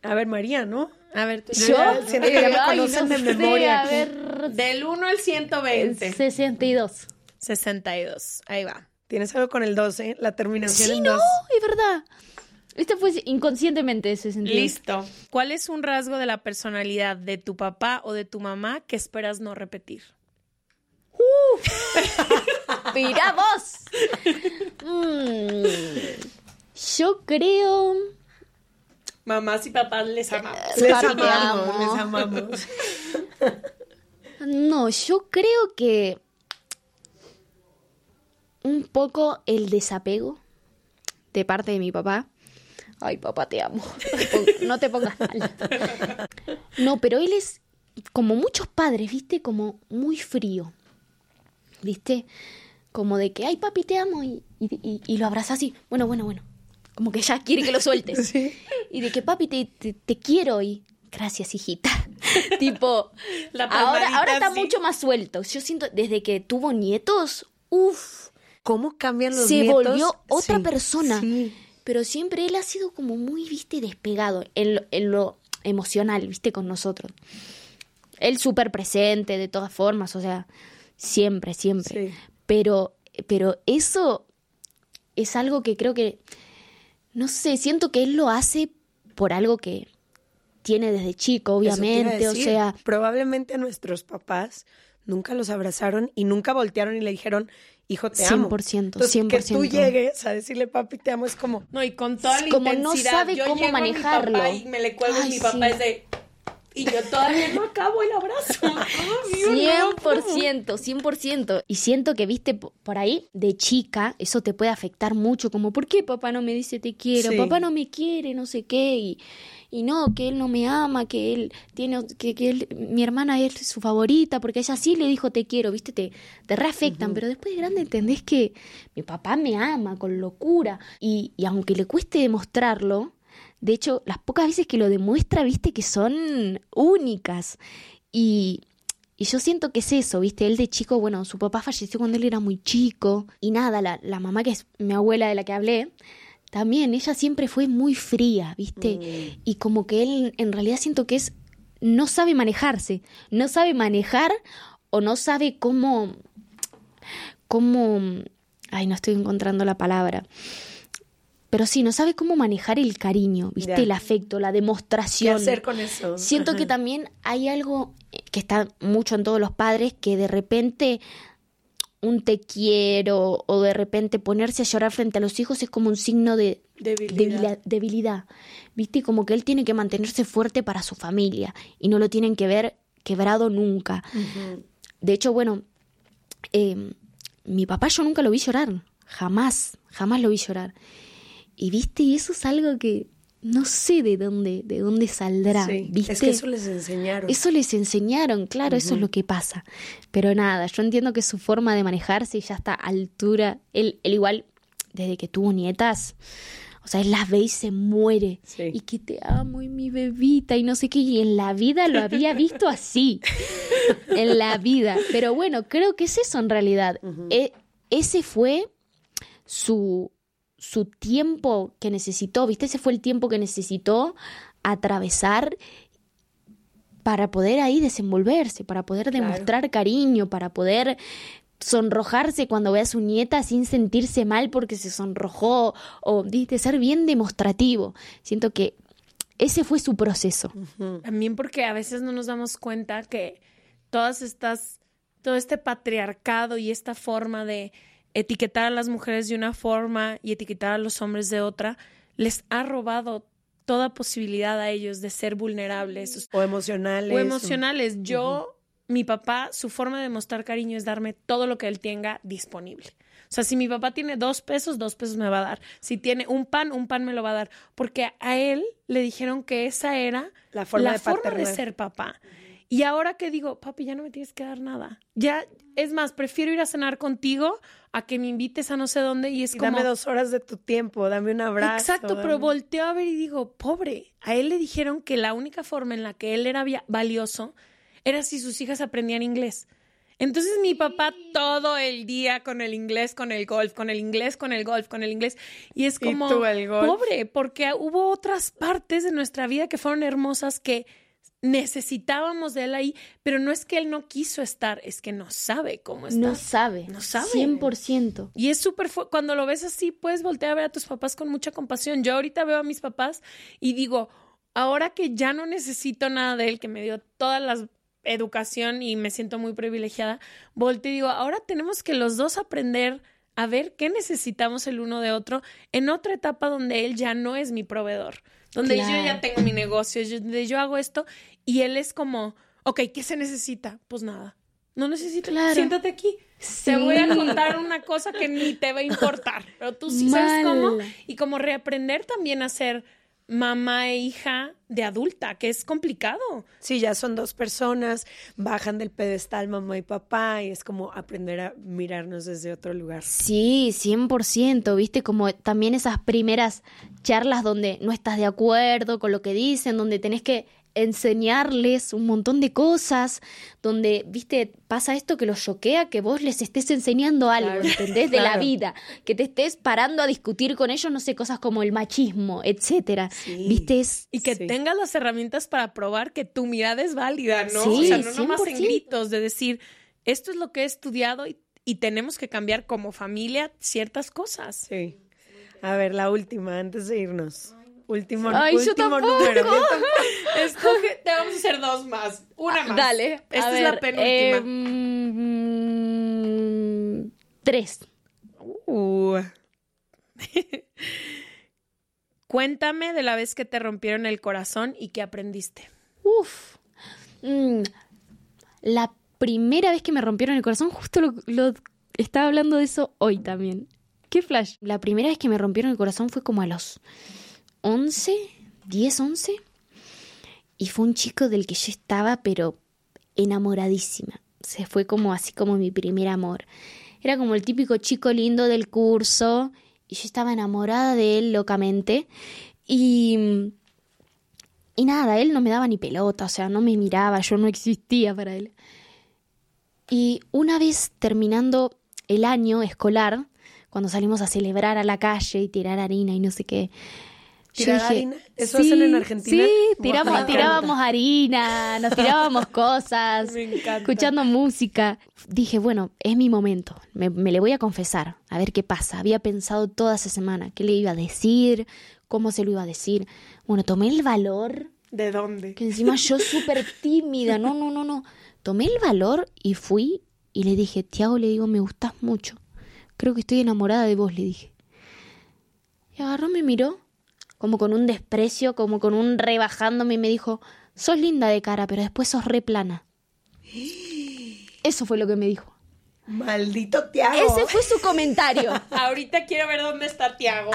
A ver, María, ¿no? A ver, tú. ¿Yo? Siento que ya me Ay, conocen no de sé, memoria. a ver. Del 1 al 120. 62. 62. Ahí va. Tienes algo con el 12, la terminación Sí, en no, 2. es verdad. Este fue inconscientemente 62. Listo. ¿Cuál es un rasgo de la personalidad de tu papá o de tu mamá que esperas no repetir? *laughs* Mira vos. Mm, yo creo. Mamás y papás les amamos. Les amamos, amo. les amamos. *laughs* No, yo creo que. Un poco el desapego de parte de mi papá. Ay, papá, te amo. *laughs* No te pongas mal. *laughs* No, pero él es como muchos padres, ¿viste? Como muy frío. ¿Viste? Como de que, ay, papi, te amo. Y- y lo abrazas así. Bueno, bueno, bueno. Como que ya quiere que lo sueltes. *laughs* Y de que, papi, te, te, te quiero. Y gracias, hijita. *laughs* tipo, La ahora, ahora está mucho más suelto. Yo siento, desde que tuvo nietos, uff, ¿Cómo cambian los se nietos? volvió otra Sí, persona. Pero siempre él ha sido como muy, viste, despegado en lo, en lo emocional, viste, con nosotros. Él súper presente, de todas formas, o sea, siempre, siempre. Pero, pero eso es algo que creo que, no sé, siento que él lo hace por algo que tiene desde chico, obviamente, o decir. sea, Probablemente a nuestros papás nunca los abrazaron y nunca voltearon y le dijeron, hijo, te amo. 100%, Entonces, Que tú 100%. llegues a decirle, papi, te amo, es como... No, y con toda la Como no intensidad. sabe yo cómo llego a mi manejarlo. papá y me le cuelgo y Ay, mi papá sí. es de... Y yo todavía no acabo el abrazo. *laughs* Ay, Dios, no, ¿cómo? 100%, 100%. Y siento que, viste, po- por ahí, de chica, eso te puede afectar mucho, como, ¿por qué papá no me dice te quiero? Sí. Papá no me quiere, no sé qué, y, y no, que él no me ama, que él tiene, que, que él, mi hermana es su favorita, porque ella sí le dijo te quiero, viste, te, te reafectan, pero después de grande entendés que mi papá me ama con locura, y, y aunque le cueste demostrarlo, de hecho, las pocas veces que lo demuestra, viste, que son únicas. Y, y yo siento que es eso, viste, él de chico, bueno, su papá falleció cuando él era muy chico. Y nada, la, la mamá que es mi abuela de la que hablé, también ella siempre fue muy fría, viste. Y como que él en realidad siento que es, no sabe manejarse, no sabe manejar o no sabe cómo, cómo, ay, no estoy encontrando la palabra. Pero sí, no sabe cómo manejar el cariño, ¿viste? Ya. El afecto, la ¿Qué demostración. hacer con eso? Siento que también hay algo que está mucho en todos los padres, que de repente un te quiero o de repente ponerse a llorar frente a los hijos es como un signo de Debilidad. debilidad. ¿Viste? Como que él tiene que mantenerse fuerte para su familia y no lo tienen que ver quebrado nunca. De hecho, bueno, eh, mi papá yo nunca lo vi llorar, jamás, jamás lo vi llorar. Y viste, y eso es algo que no sé de dónde, de dónde saldrá. Sí, ¿viste? Es que eso les enseñaron. Eso les enseñaron, claro, eso es lo que pasa. Pero nada, yo entiendo que su forma de manejarse ya está a altura. Él, él igual, desde que tuvo nietas, o sea, él las ve y se muere. Sí. Y que te amo y mi bebita y no sé qué. Y en la vida lo había *laughs* visto así. en la vida. Pero bueno, creo que es eso en realidad. E- ese fue su, su tiempo que necesitó, ¿viste? Ese fue el tiempo que necesitó atravesar para poder ahí desenvolverse, para poder demostrar cariño, para poder sonrojarse cuando ve a su nieta sin sentirse mal porque se sonrojó o ¿viste? ser bien demostrativo. Siento que ese fue su proceso. También porque a veces no nos damos cuenta que todas estas, todo este patriarcado y esta forma de etiquetar a las mujeres de una forma y etiquetar a los hombres de otra, les ha robado toda posibilidad a ellos de ser vulnerables O emocionales. o emocionales. Yo, mi papá, su forma de mostrar cariño es darme todo lo que él tenga disponible. O sea, si mi papá tiene dos pesos, dos pesos me va a dar. Si tiene un pan, un pan me lo va a dar. Porque a él le dijeron que esa era La forma de forma de paternar. ser papá. Y ahora que digo, papi, ya no me tienes que dar nada. Ya, es más, prefiero ir a cenar contigo a que me invites a no sé dónde y es Y como... dame dos horas de tu tiempo, dame un abrazo. Exacto, pero volteo a ver y digo, pobre, a él le dijeron que la única forma en la que él era valioso era si sus hijas aprendían inglés. Entonces mi papá todo el día con el inglés, con el golf, con el inglés, con el golf, con el inglés. Y es como, pobre, porque hubo otras partes de nuestra vida que fueron hermosas que necesitábamos de él ahí, pero no es que él no quiso estar, es que no sabe cómo está. No sabe. No sabe. 100%. Y es súper, cuando lo ves así, puedes voltear a ver a tus papás con mucha compasión. Yo ahorita veo a mis papás y digo, ahora que ya no necesito nada de él, que me dio toda la educación y me siento muy privilegiada, volteo y digo, ahora tenemos que los dos aprender a ver qué necesitamos el uno de otro en otra etapa donde él ya no es mi proveedor, donde yo ya tengo mi negocio, donde yo hago esto y él es como, ok, ¿qué se necesita? Pues nada, no necesito, siéntate aquí. Te voy a contar una cosa que ni te va a importar, pero tú sí sabes cómo. Y como reaprender también a ser mamá e hija de adulta, que es complicado. Sí, ya son dos personas, bajan del pedestal mamá y papá y es como aprender a mirarnos desde otro lugar. Sí, 100%, viste, como también esas primeras charlas donde no estás de acuerdo con lo que dicen, donde tenés que enseñarles un montón de cosas, donde, viste, pasa esto que los choquea, que vos les estés enseñando algo, ¿entendés? De la vida, que te estés parando a discutir con ellos, no sé, cosas como el machismo, etcétera, ¿viste? y que tengas las herramientas para probar que tu mirada es válida, ¿no? o sea, no nomás en gritos de decir, esto es lo que he estudiado y, y tenemos que cambiar como familia ciertas cosas. Sí. A ver, la última, antes de irnos. Último, Ay, último número. *laughs* Escoge, te vamos a hacer dos más. Una ah, más. Dale. Esta es la penúltima. Eh, tres. Uh. *laughs* Cuéntame de la vez que te rompieron el corazón y qué aprendiste. Uf. Mm. La primera vez que me rompieron el corazón, justo lo, lo estaba hablando de eso hoy también. ¿Qué flash? La primera vez que me rompieron el corazón fue como a los 11, 10, 11. Y fue un chico del que yo estaba, pero enamoradísima. Se fue como así como mi primer amor. Era como el típico chico lindo del curso. Y yo estaba enamorada de él locamente. Y. Y nada, él no me daba ni pelota, o sea, no me miraba, yo no existía para él. Y una vez terminando el año escolar, cuando salimos a celebrar a la calle y tirar harina y no sé qué, ¿Tirar harina? ¿Eso hacen en Argentina? Sí, tirábamos harina, nos tirábamos *laughs* cosas, escuchando música. Dije, bueno, es mi momento, me, le voy a confesar, a ver qué pasa. Había pensado toda esa semana qué le iba a decir, cómo se lo iba a decir. Bueno, tomé el valor. ¿De dónde? Que encima yo súper tímida, no, no, no, no. Tomé el valor y fui y le dije, Tiago, le digo, me gustas mucho. Creo que estoy enamorada de vos, le dije. Y agarró, me miró como con un desprecio, como con un rebajándome y me dijo, sos linda de cara, pero después sos re plana. *gasps* Eso fue lo que me dijo. Maldito Tiago. Ese fue su comentario. *laughs* Ahorita quiero ver dónde está Tiago.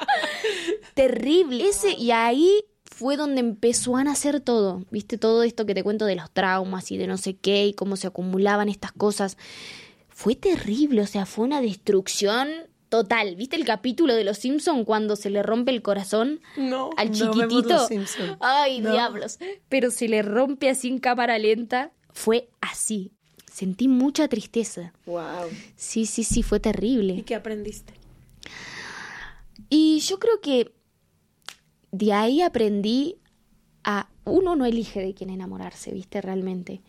*laughs* Terrible. Ese, y ahí fue donde empezó a nacer todo. Viste, todo esto que te cuento de los traumas y de no sé qué y cómo se acumulaban estas cosas. Fue terrible, o sea, fue una destrucción Total, ¿viste el capítulo de Los Simpson cuando se le rompe el corazón no, al chiquitito? Ay, diablos. Pero se le rompe así en cámara lenta. Fue así. Sentí mucha tristeza. Wow. Sí, sí, sí, fue terrible. ¿Y qué aprendiste? Y yo creo que de ahí aprendí a uno no elige de quién enamorarse, ¿viste? Realmente.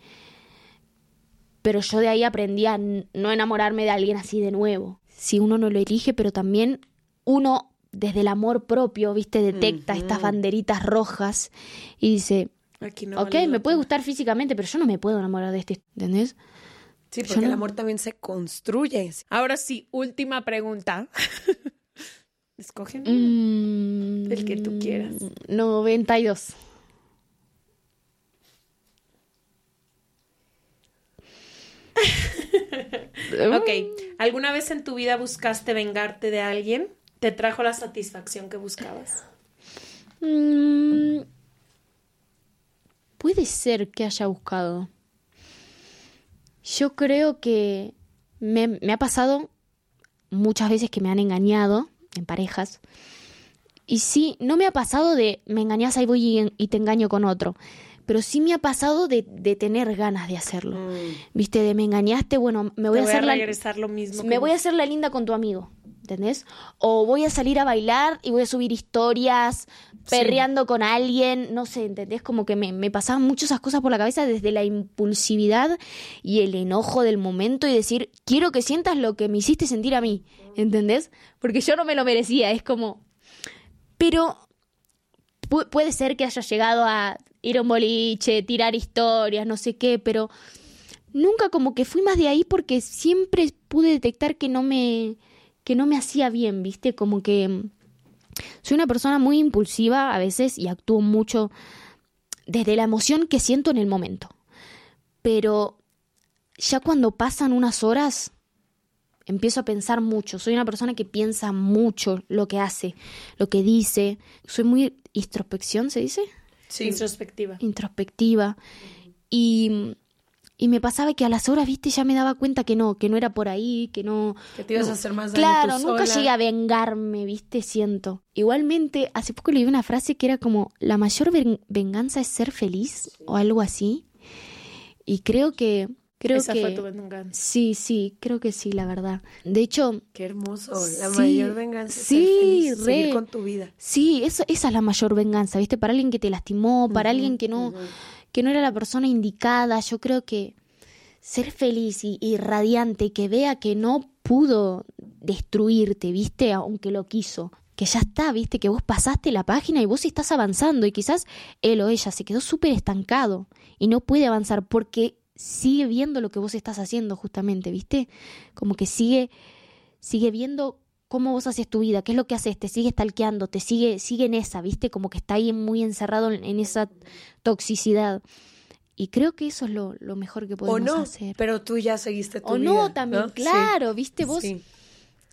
Pero yo de ahí aprendí a no enamorarme de alguien así de nuevo si uno no lo elige, pero también uno desde el amor propio, viste, detecta estas banderitas rojas y dice, ok, me puede gustar físicamente, pero yo no me puedo enamorar de este, ¿entendés? Sí, porque el amor también se construye. Ahora sí, última pregunta. *laughs* Escogen mm, el que tú quieras. 92. *laughs* ok, ¿alguna vez en tu vida buscaste vengarte de alguien? ¿Te trajo la satisfacción que buscabas? Mm, puede ser que haya buscado. Yo creo que me, ha pasado muchas veces que me han engañado en parejas. Y sí, no me ha pasado de me engañas ahí voy y, y te engaño con otro. Pero sí me ha pasado de, tener ganas de hacerlo. Mm. Viste, de me engañaste, bueno, me voy a hacer la lo mismo. Me voy a hacer la linda con tu amigo. ¿entendés? O voy a salir a bailar y voy a subir historias perreando con alguien, no sé, ¿entendés? Como que me, me, pasaban muchas esas cosas por la cabeza desde la impulsividad y el enojo del momento y decir, quiero que sientas lo que me hiciste sentir a mí, ¿entendés? Porque yo no me lo merecía, es como... Pero puede ser que haya llegado a ir a un boliche, tirar historias, no sé qué, pero nunca como que fui más de ahí porque siempre pude detectar que no me que no me hacía bien, ¿viste? Como que mm, soy una persona muy impulsiva a veces y actúo mucho desde la emoción que siento en el momento. Pero ya cuando pasan unas horas, empiezo a pensar mucho. Soy una persona que piensa mucho lo que hace, lo que dice. Soy muy introspección, ¿se dice? Sí, introspectiva. Introspectiva. Y y me pasaba que a las horas, viste, ya me daba cuenta que no, que no era por ahí, que no... Que te ibas a hacer más daño Claro, nunca llegué a vengarme, viste, siento. Igualmente, hace poco leí una frase que era como, la mayor venganza es ser feliz, o algo así. Y creo que... Creo Esa que, fue tu venganza. Sí, sí, creo que sí, la verdad. De hecho... Qué hermoso, la mayor venganza es sí, ser feliz, con tu vida. Sí, esa es la mayor venganza, viste, para alguien que te lastimó, para alguien que no que no era la persona indicada. Yo creo que ser feliz y, radiante, que vea que no pudo destruirte, ¿viste? Aunque lo quiso. Que ya está, ¿viste? Que vos pasaste la página y vos estás avanzando y quizás él o ella se quedó súper estancado y no puede avanzar porque sigue viendo lo que vos estás haciendo justamente, ¿viste? Como que sigue sigue viendo cómo vos haces tu vida, qué es lo que haces, te sigue stalkeando, te sigue, sigue en esa, ¿viste? Como que está ahí muy encerrado en, esa toxicidad. Y creo que eso es lo, mejor que podemos o no, hacer. Pero tú ya seguiste tu vida. O no, también, claro, ¿viste? Vos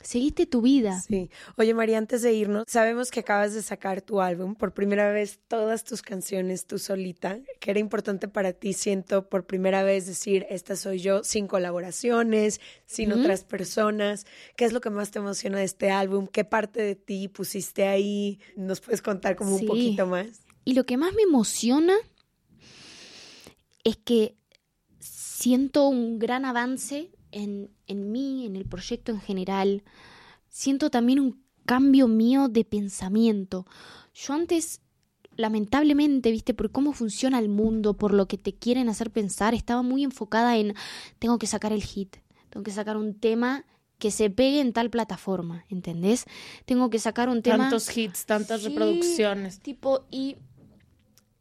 Seguiste tu vida. Sí. Oye, María, antes de irnos, sabemos que acabas de sacar tu álbum, por primera vez todas tus canciones tú solita, que era importante para ti, siento, por primera vez decir, esta soy yo, sin colaboraciones, sin otras personas. ¿Qué es lo que más te emociona de este álbum? ¿Qué parte de ti pusiste ahí? ¿Nos puedes contar como un poquito más? Y lo que más me emociona es que siento un gran avance en, en mí, en el proyecto en general. Siento también un cambio mío de pensamiento. Yo antes, lamentablemente, viste, por cómo funciona el mundo, por lo que te quieren hacer pensar, estaba muy enfocada en tengo que sacar el hit, tengo que sacar un tema que se pegue en tal plataforma, ¿entendés? Tengo que sacar un tema. Tantos hits, tantas reproducciones. Tipo, y,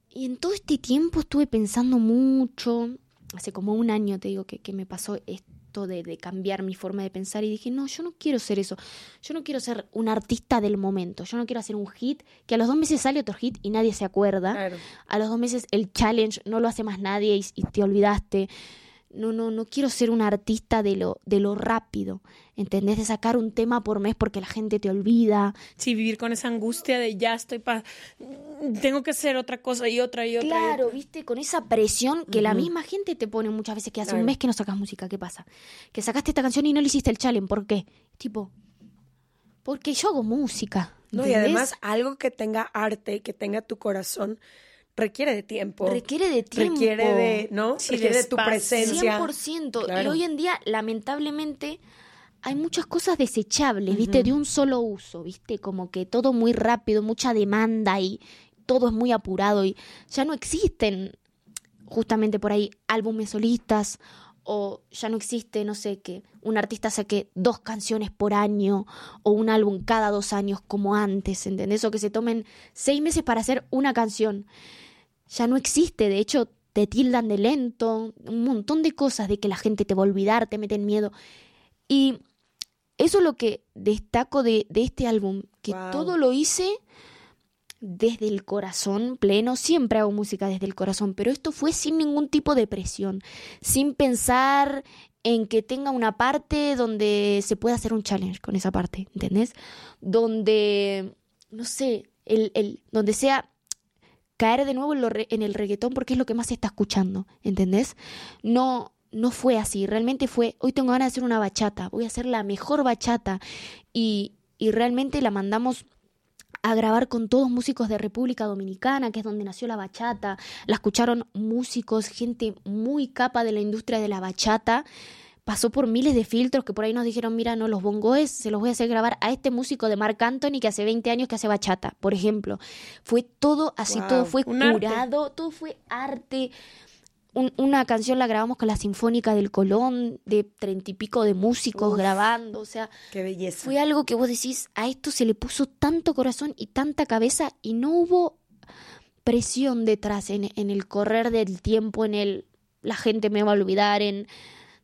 y en todo este tiempo estuve pensando mucho. Hace como un año te digo que, que me pasó esto de, cambiar mi forma de pensar y dije, no, yo no quiero ser eso, yo no quiero ser un artista del momento, yo no quiero hacer un hit, que a los dos meses sale otro hit y nadie se acuerda, a los dos meses el challenge no lo hace más nadie y te olvidaste, no, no, no quiero ser un artista de lo, de lo rápido, ¿entendés? De sacar un tema por mes porque la gente te olvida. Sí, vivir con esa angustia de ya estoy para... Tengo que hacer otra cosa y otra y otra. Claro, viste, con esa presión que la misma gente te pone muchas veces que hace un mes que no sacas música, ¿qué pasa? Que sacaste esta canción y no le hiciste el challenge, ¿por qué? Tipo, porque yo hago música. No, y además algo que tenga arte, que tenga tu corazón requiere de tiempo. Requiere de tiempo. Requiere de, ¿no? requiere de, tu presencia. 100%. Y hoy en día, lamentablemente, hay muchas cosas desechables, ¿viste? De un solo uso, ¿viste? Como que todo muy rápido, mucha demanda y todo es muy apurado y ya no existen justamente por ahí álbumes solistas o ya no existe, no sé, que un artista saque dos canciones por año o un álbum cada dos años como antes, ¿entendés? O que se tomen seis meses para hacer una canción. Ya no existe, de hecho te tildan de lento, un montón de cosas de que la gente te va a olvidar, te meten miedo. Y eso es lo que destaco de, este álbum, que todo lo hice desde el corazón pleno, siempre hago música desde el corazón, pero esto fue sin ningún tipo de presión, sin pensar en que tenga una parte donde se pueda hacer un challenge con esa parte, ¿entendés? Donde, no sé, el, el, donde sea caer de nuevo en, en el reggaetón porque es lo que más se está escuchando, ¿entendés? No, no fue así, realmente fue, hoy tengo ganas de hacer una bachata, voy a hacer la mejor bachata y, y realmente la mandamos a grabar con todos músicos de República Dominicana, que es donde nació la bachata. La escucharon músicos, gente muy capa de la industria de la bachata. Pasó por miles de filtros que por ahí nos dijeron, mira, no, los bongoes se los voy a hacer grabar a este músico de Marc Anthony que hace 20 años que hace bachata, por ejemplo. Fue todo así, todo fue curado, todo fue arte una canción la grabamos con la Sinfónica del Colón, de treinta y pico de músicos grabando, o sea, qué belleza. Fue algo que vos decís, a esto se le puso tanto corazón y tanta cabeza y no hubo presión detrás en, en el correr del tiempo, en el la gente me va a olvidar, en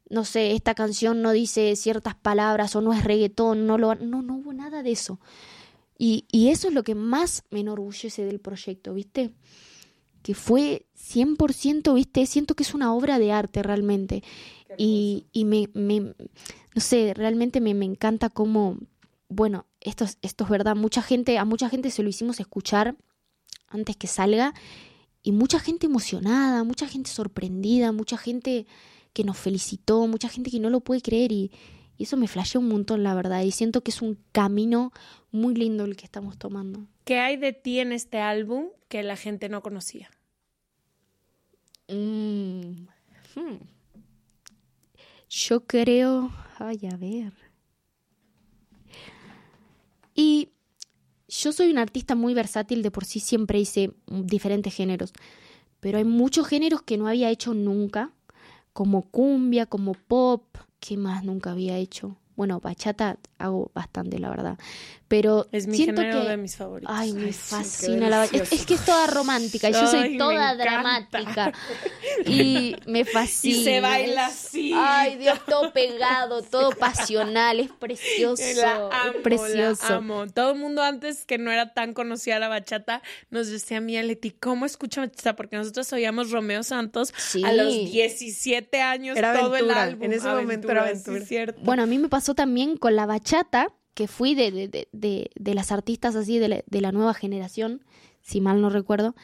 no sé, esta canción no dice ciertas palabras o no es reggaetón, no lo no, no hubo nada de eso. Y, y eso es lo que más me enorgullece del proyecto, ¿viste? Que fue 100%, viste, siento que es una obra de arte realmente. Y, y me, me, no sé, realmente me, me encanta cómo, bueno, esto, esto es verdad, mucha gente, a mucha gente se lo hicimos escuchar antes que salga y mucha gente emocionada, mucha gente sorprendida, mucha gente que nos felicitó, mucha gente que no lo puede creer y, y eso me flasheó un montón, la verdad, y siento que es un camino muy lindo el que estamos tomando. ¿Qué hay de ti en este álbum que la gente no conocía? Mm, hmm. Yo creo, ay, a ver. Y yo soy un artista muy versátil, de por sí siempre hice diferentes géneros, pero hay muchos géneros que no había hecho nunca, como cumbia, como pop, ¿qué más nunca había hecho? Bueno, bachata hago bastante, la verdad. Pero es mi siento género que... de mis favoritos. Ay, me fascina la bachata. Es, que es toda romántica y yo soy toda dramática. *laughs* Y me fascina. Y se baila así. Ay, Dios, todo pegado, *laughs* todo pasional. Es precioso. La amo, es precioso. La amo. Todo el mundo antes que no era tan conocida la bachata nos decía, mía Leti, ¿cómo escucha bachata? Porque nosotros oíamos Romeo Santos Sí. a los 17 años Era todo el aventura, álbum. en ese momento era sí, aventura. cierto. Bueno, a mí me pasó también con la bachata, que fui de, de, de, de, las artistas así de la, de la nueva generación, si mal no recuerdo.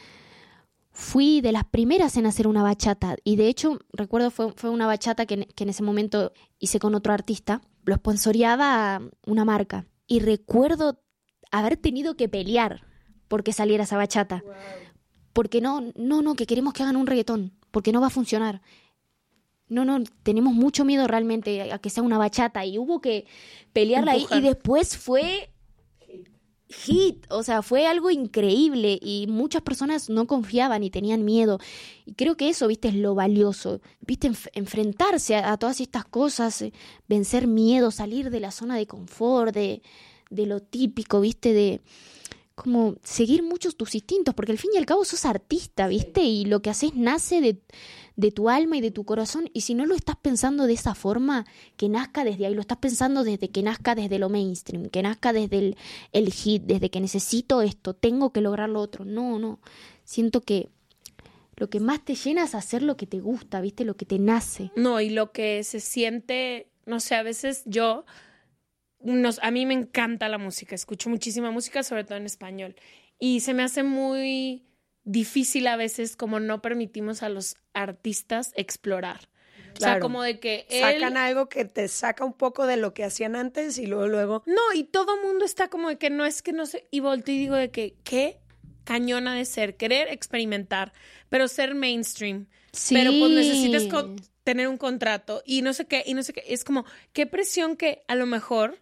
Fui de las primeras en hacer una bachata y de hecho recuerdo fue, fue una bachata que, en- que en ese momento hice con otro artista, lo sponsoreaba una marca y recuerdo haber tenido que pelear porque saliera esa bachata. Porque no, no, no, que queremos que hagan un reggaetón, porque no va a funcionar. No, no, tenemos mucho miedo realmente a que sea una bachata. Y hubo que pelearla ahí. Y después fue hit, o sea, fue algo increíble. Y muchas personas no confiaban y tenían miedo. Y creo que eso, viste, es lo valioso, viste, enf- enfrentarse a, a todas estas cosas, eh, vencer miedo, salir de la zona de confort, de, de lo típico, viste, de como seguir muchos tus instintos, porque al fin y al cabo sos artista, ¿viste? Y lo que haces nace de, de tu alma y de tu corazón, y si no lo estás pensando de esa forma, que nazca desde ahí, lo estás pensando desde que nazca desde lo mainstream, que nazca desde el, el hit, desde que necesito esto, tengo que lograr lo otro. No, no. Siento que lo que más te llena es hacer lo que te gusta, ¿viste? Lo que te nace. No, y lo que se siente, no sé, a veces yo, nos, a mí me encanta la música, escucho muchísima música, sobre todo en español, y se me hace muy difícil a veces como no permitimos a los artistas explorar. O sea, como de que él... Sacan algo que te saca un poco de lo que hacían antes y luego, luego. No, y todo mundo está como de que no es que no sé, y volteo y digo de que, qué cañona de ser, querer experimentar, pero ser mainstream. Sí. Pero pues necesitas tener un contrato y no sé qué, y no sé qué. Es como, qué presión que a lo mejor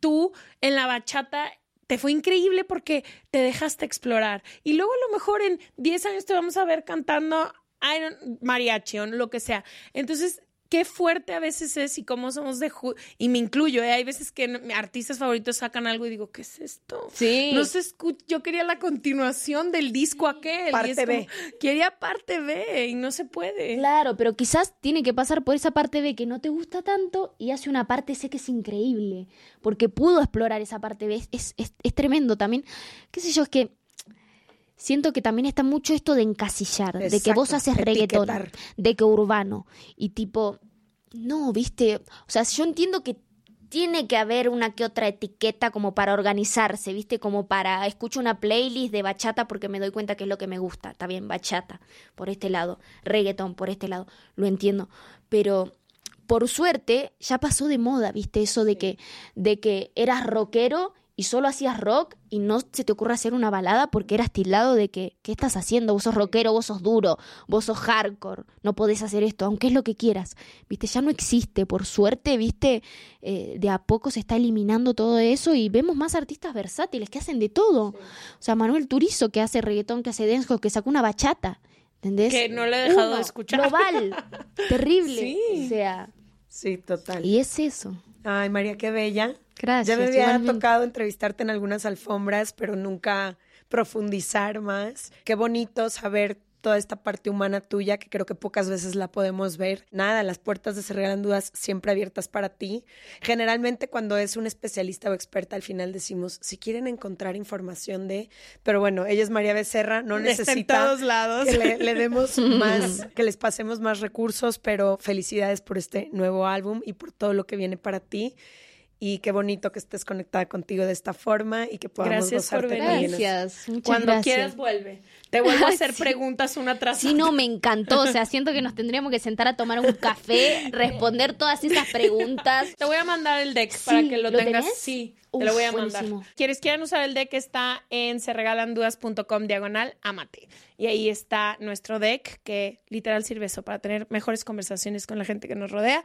tú en la bachata te fue increíble porque te dejaste explorar. Y luego a lo mejor en 10 años te vamos a ver cantando mariachi o lo que sea. Entonces, qué fuerte a veces es y cómo somos de... ju- y me incluyo, ¿eh? hay veces que artistas favoritos sacan algo y digo, ¿qué es esto? Sí. No se escucha. Yo quería la continuación del disco aquel. y Parte como, B. *laughs* Quería parte B y no se puede. Claro, pero quizás tiene que pasar por esa parte B que no te gusta tanto y hace una parte C que es increíble, porque pudo explorar esa parte B. Es, es- es tremendo también. ¿Qué sé yo? Es que siento que también está mucho esto de encasillar, de que vos haces reggaetón, de que urbano y tipo, no, viste, o sea, yo entiendo que tiene que haber una que otra etiqueta como para organizarse, ¿viste? Como para escucho una playlist de bachata porque me doy cuenta que es lo que me gusta. Está bien, bachata por este lado, reggaetón por este lado, lo entiendo, pero por suerte ya pasó de moda, ¿viste? Eso de que de que eras rockero y solo hacías rock y no se te ocurre hacer una balada porque eras tildado de que, ¿qué estás haciendo? Vos sos rockero, vos sos duro, vos sos hardcore, no podés hacer esto, aunque es lo que quieras. Viste, ya no existe, por suerte, viste, eh, de a poco se está eliminando todo eso y vemos más artistas versátiles que hacen de todo. O sea, Manuel Turizo que hace reggaetón, que hace dance, que sacó una bachata. ¿Entendés? Que no le he dejado de escuchar. Global. *laughs* terrible. Sí. O sea. Sí, total. Y es eso. Ay, María, qué bella. Gracias. Ya me había tocado entrevistarte en algunas alfombras, pero nunca profundizar más. Qué bonito saber toda esta parte humana tuya que creo que pocas veces la podemos ver. Nada, las puertas de Se Regalan Dudas siempre abiertas para ti. Generalmente cuando es un especialista o experta al final decimos, si quieren encontrar información de, pero bueno, ella es María Becerra, no necesita lados. que le, le demos *laughs* más, que les pasemos más recursos, pero felicidades por este nuevo álbum y por todo lo que viene para ti y qué bonito que estés conectada contigo de esta forma y que podamos gracias gozarte por venir. Gracias. Muchas Cuando gracias. quieras vuelve. Te vuelvo a hacer preguntas una tras Sí, no, me encantó. O sea, siento que nos tendríamos que sentar a tomar un café, responder todas esas preguntas. Te voy a mandar el deck para que lo, ¿lo tengas. tenés? Sí, Uf, te lo voy a mandar. buenísimo. ¿Quieres quieren usar el deck? Está en serregalandudas.com diagonal amate. Y ahí está nuestro deck que literal sirve eso para tener mejores conversaciones con la gente que nos rodea.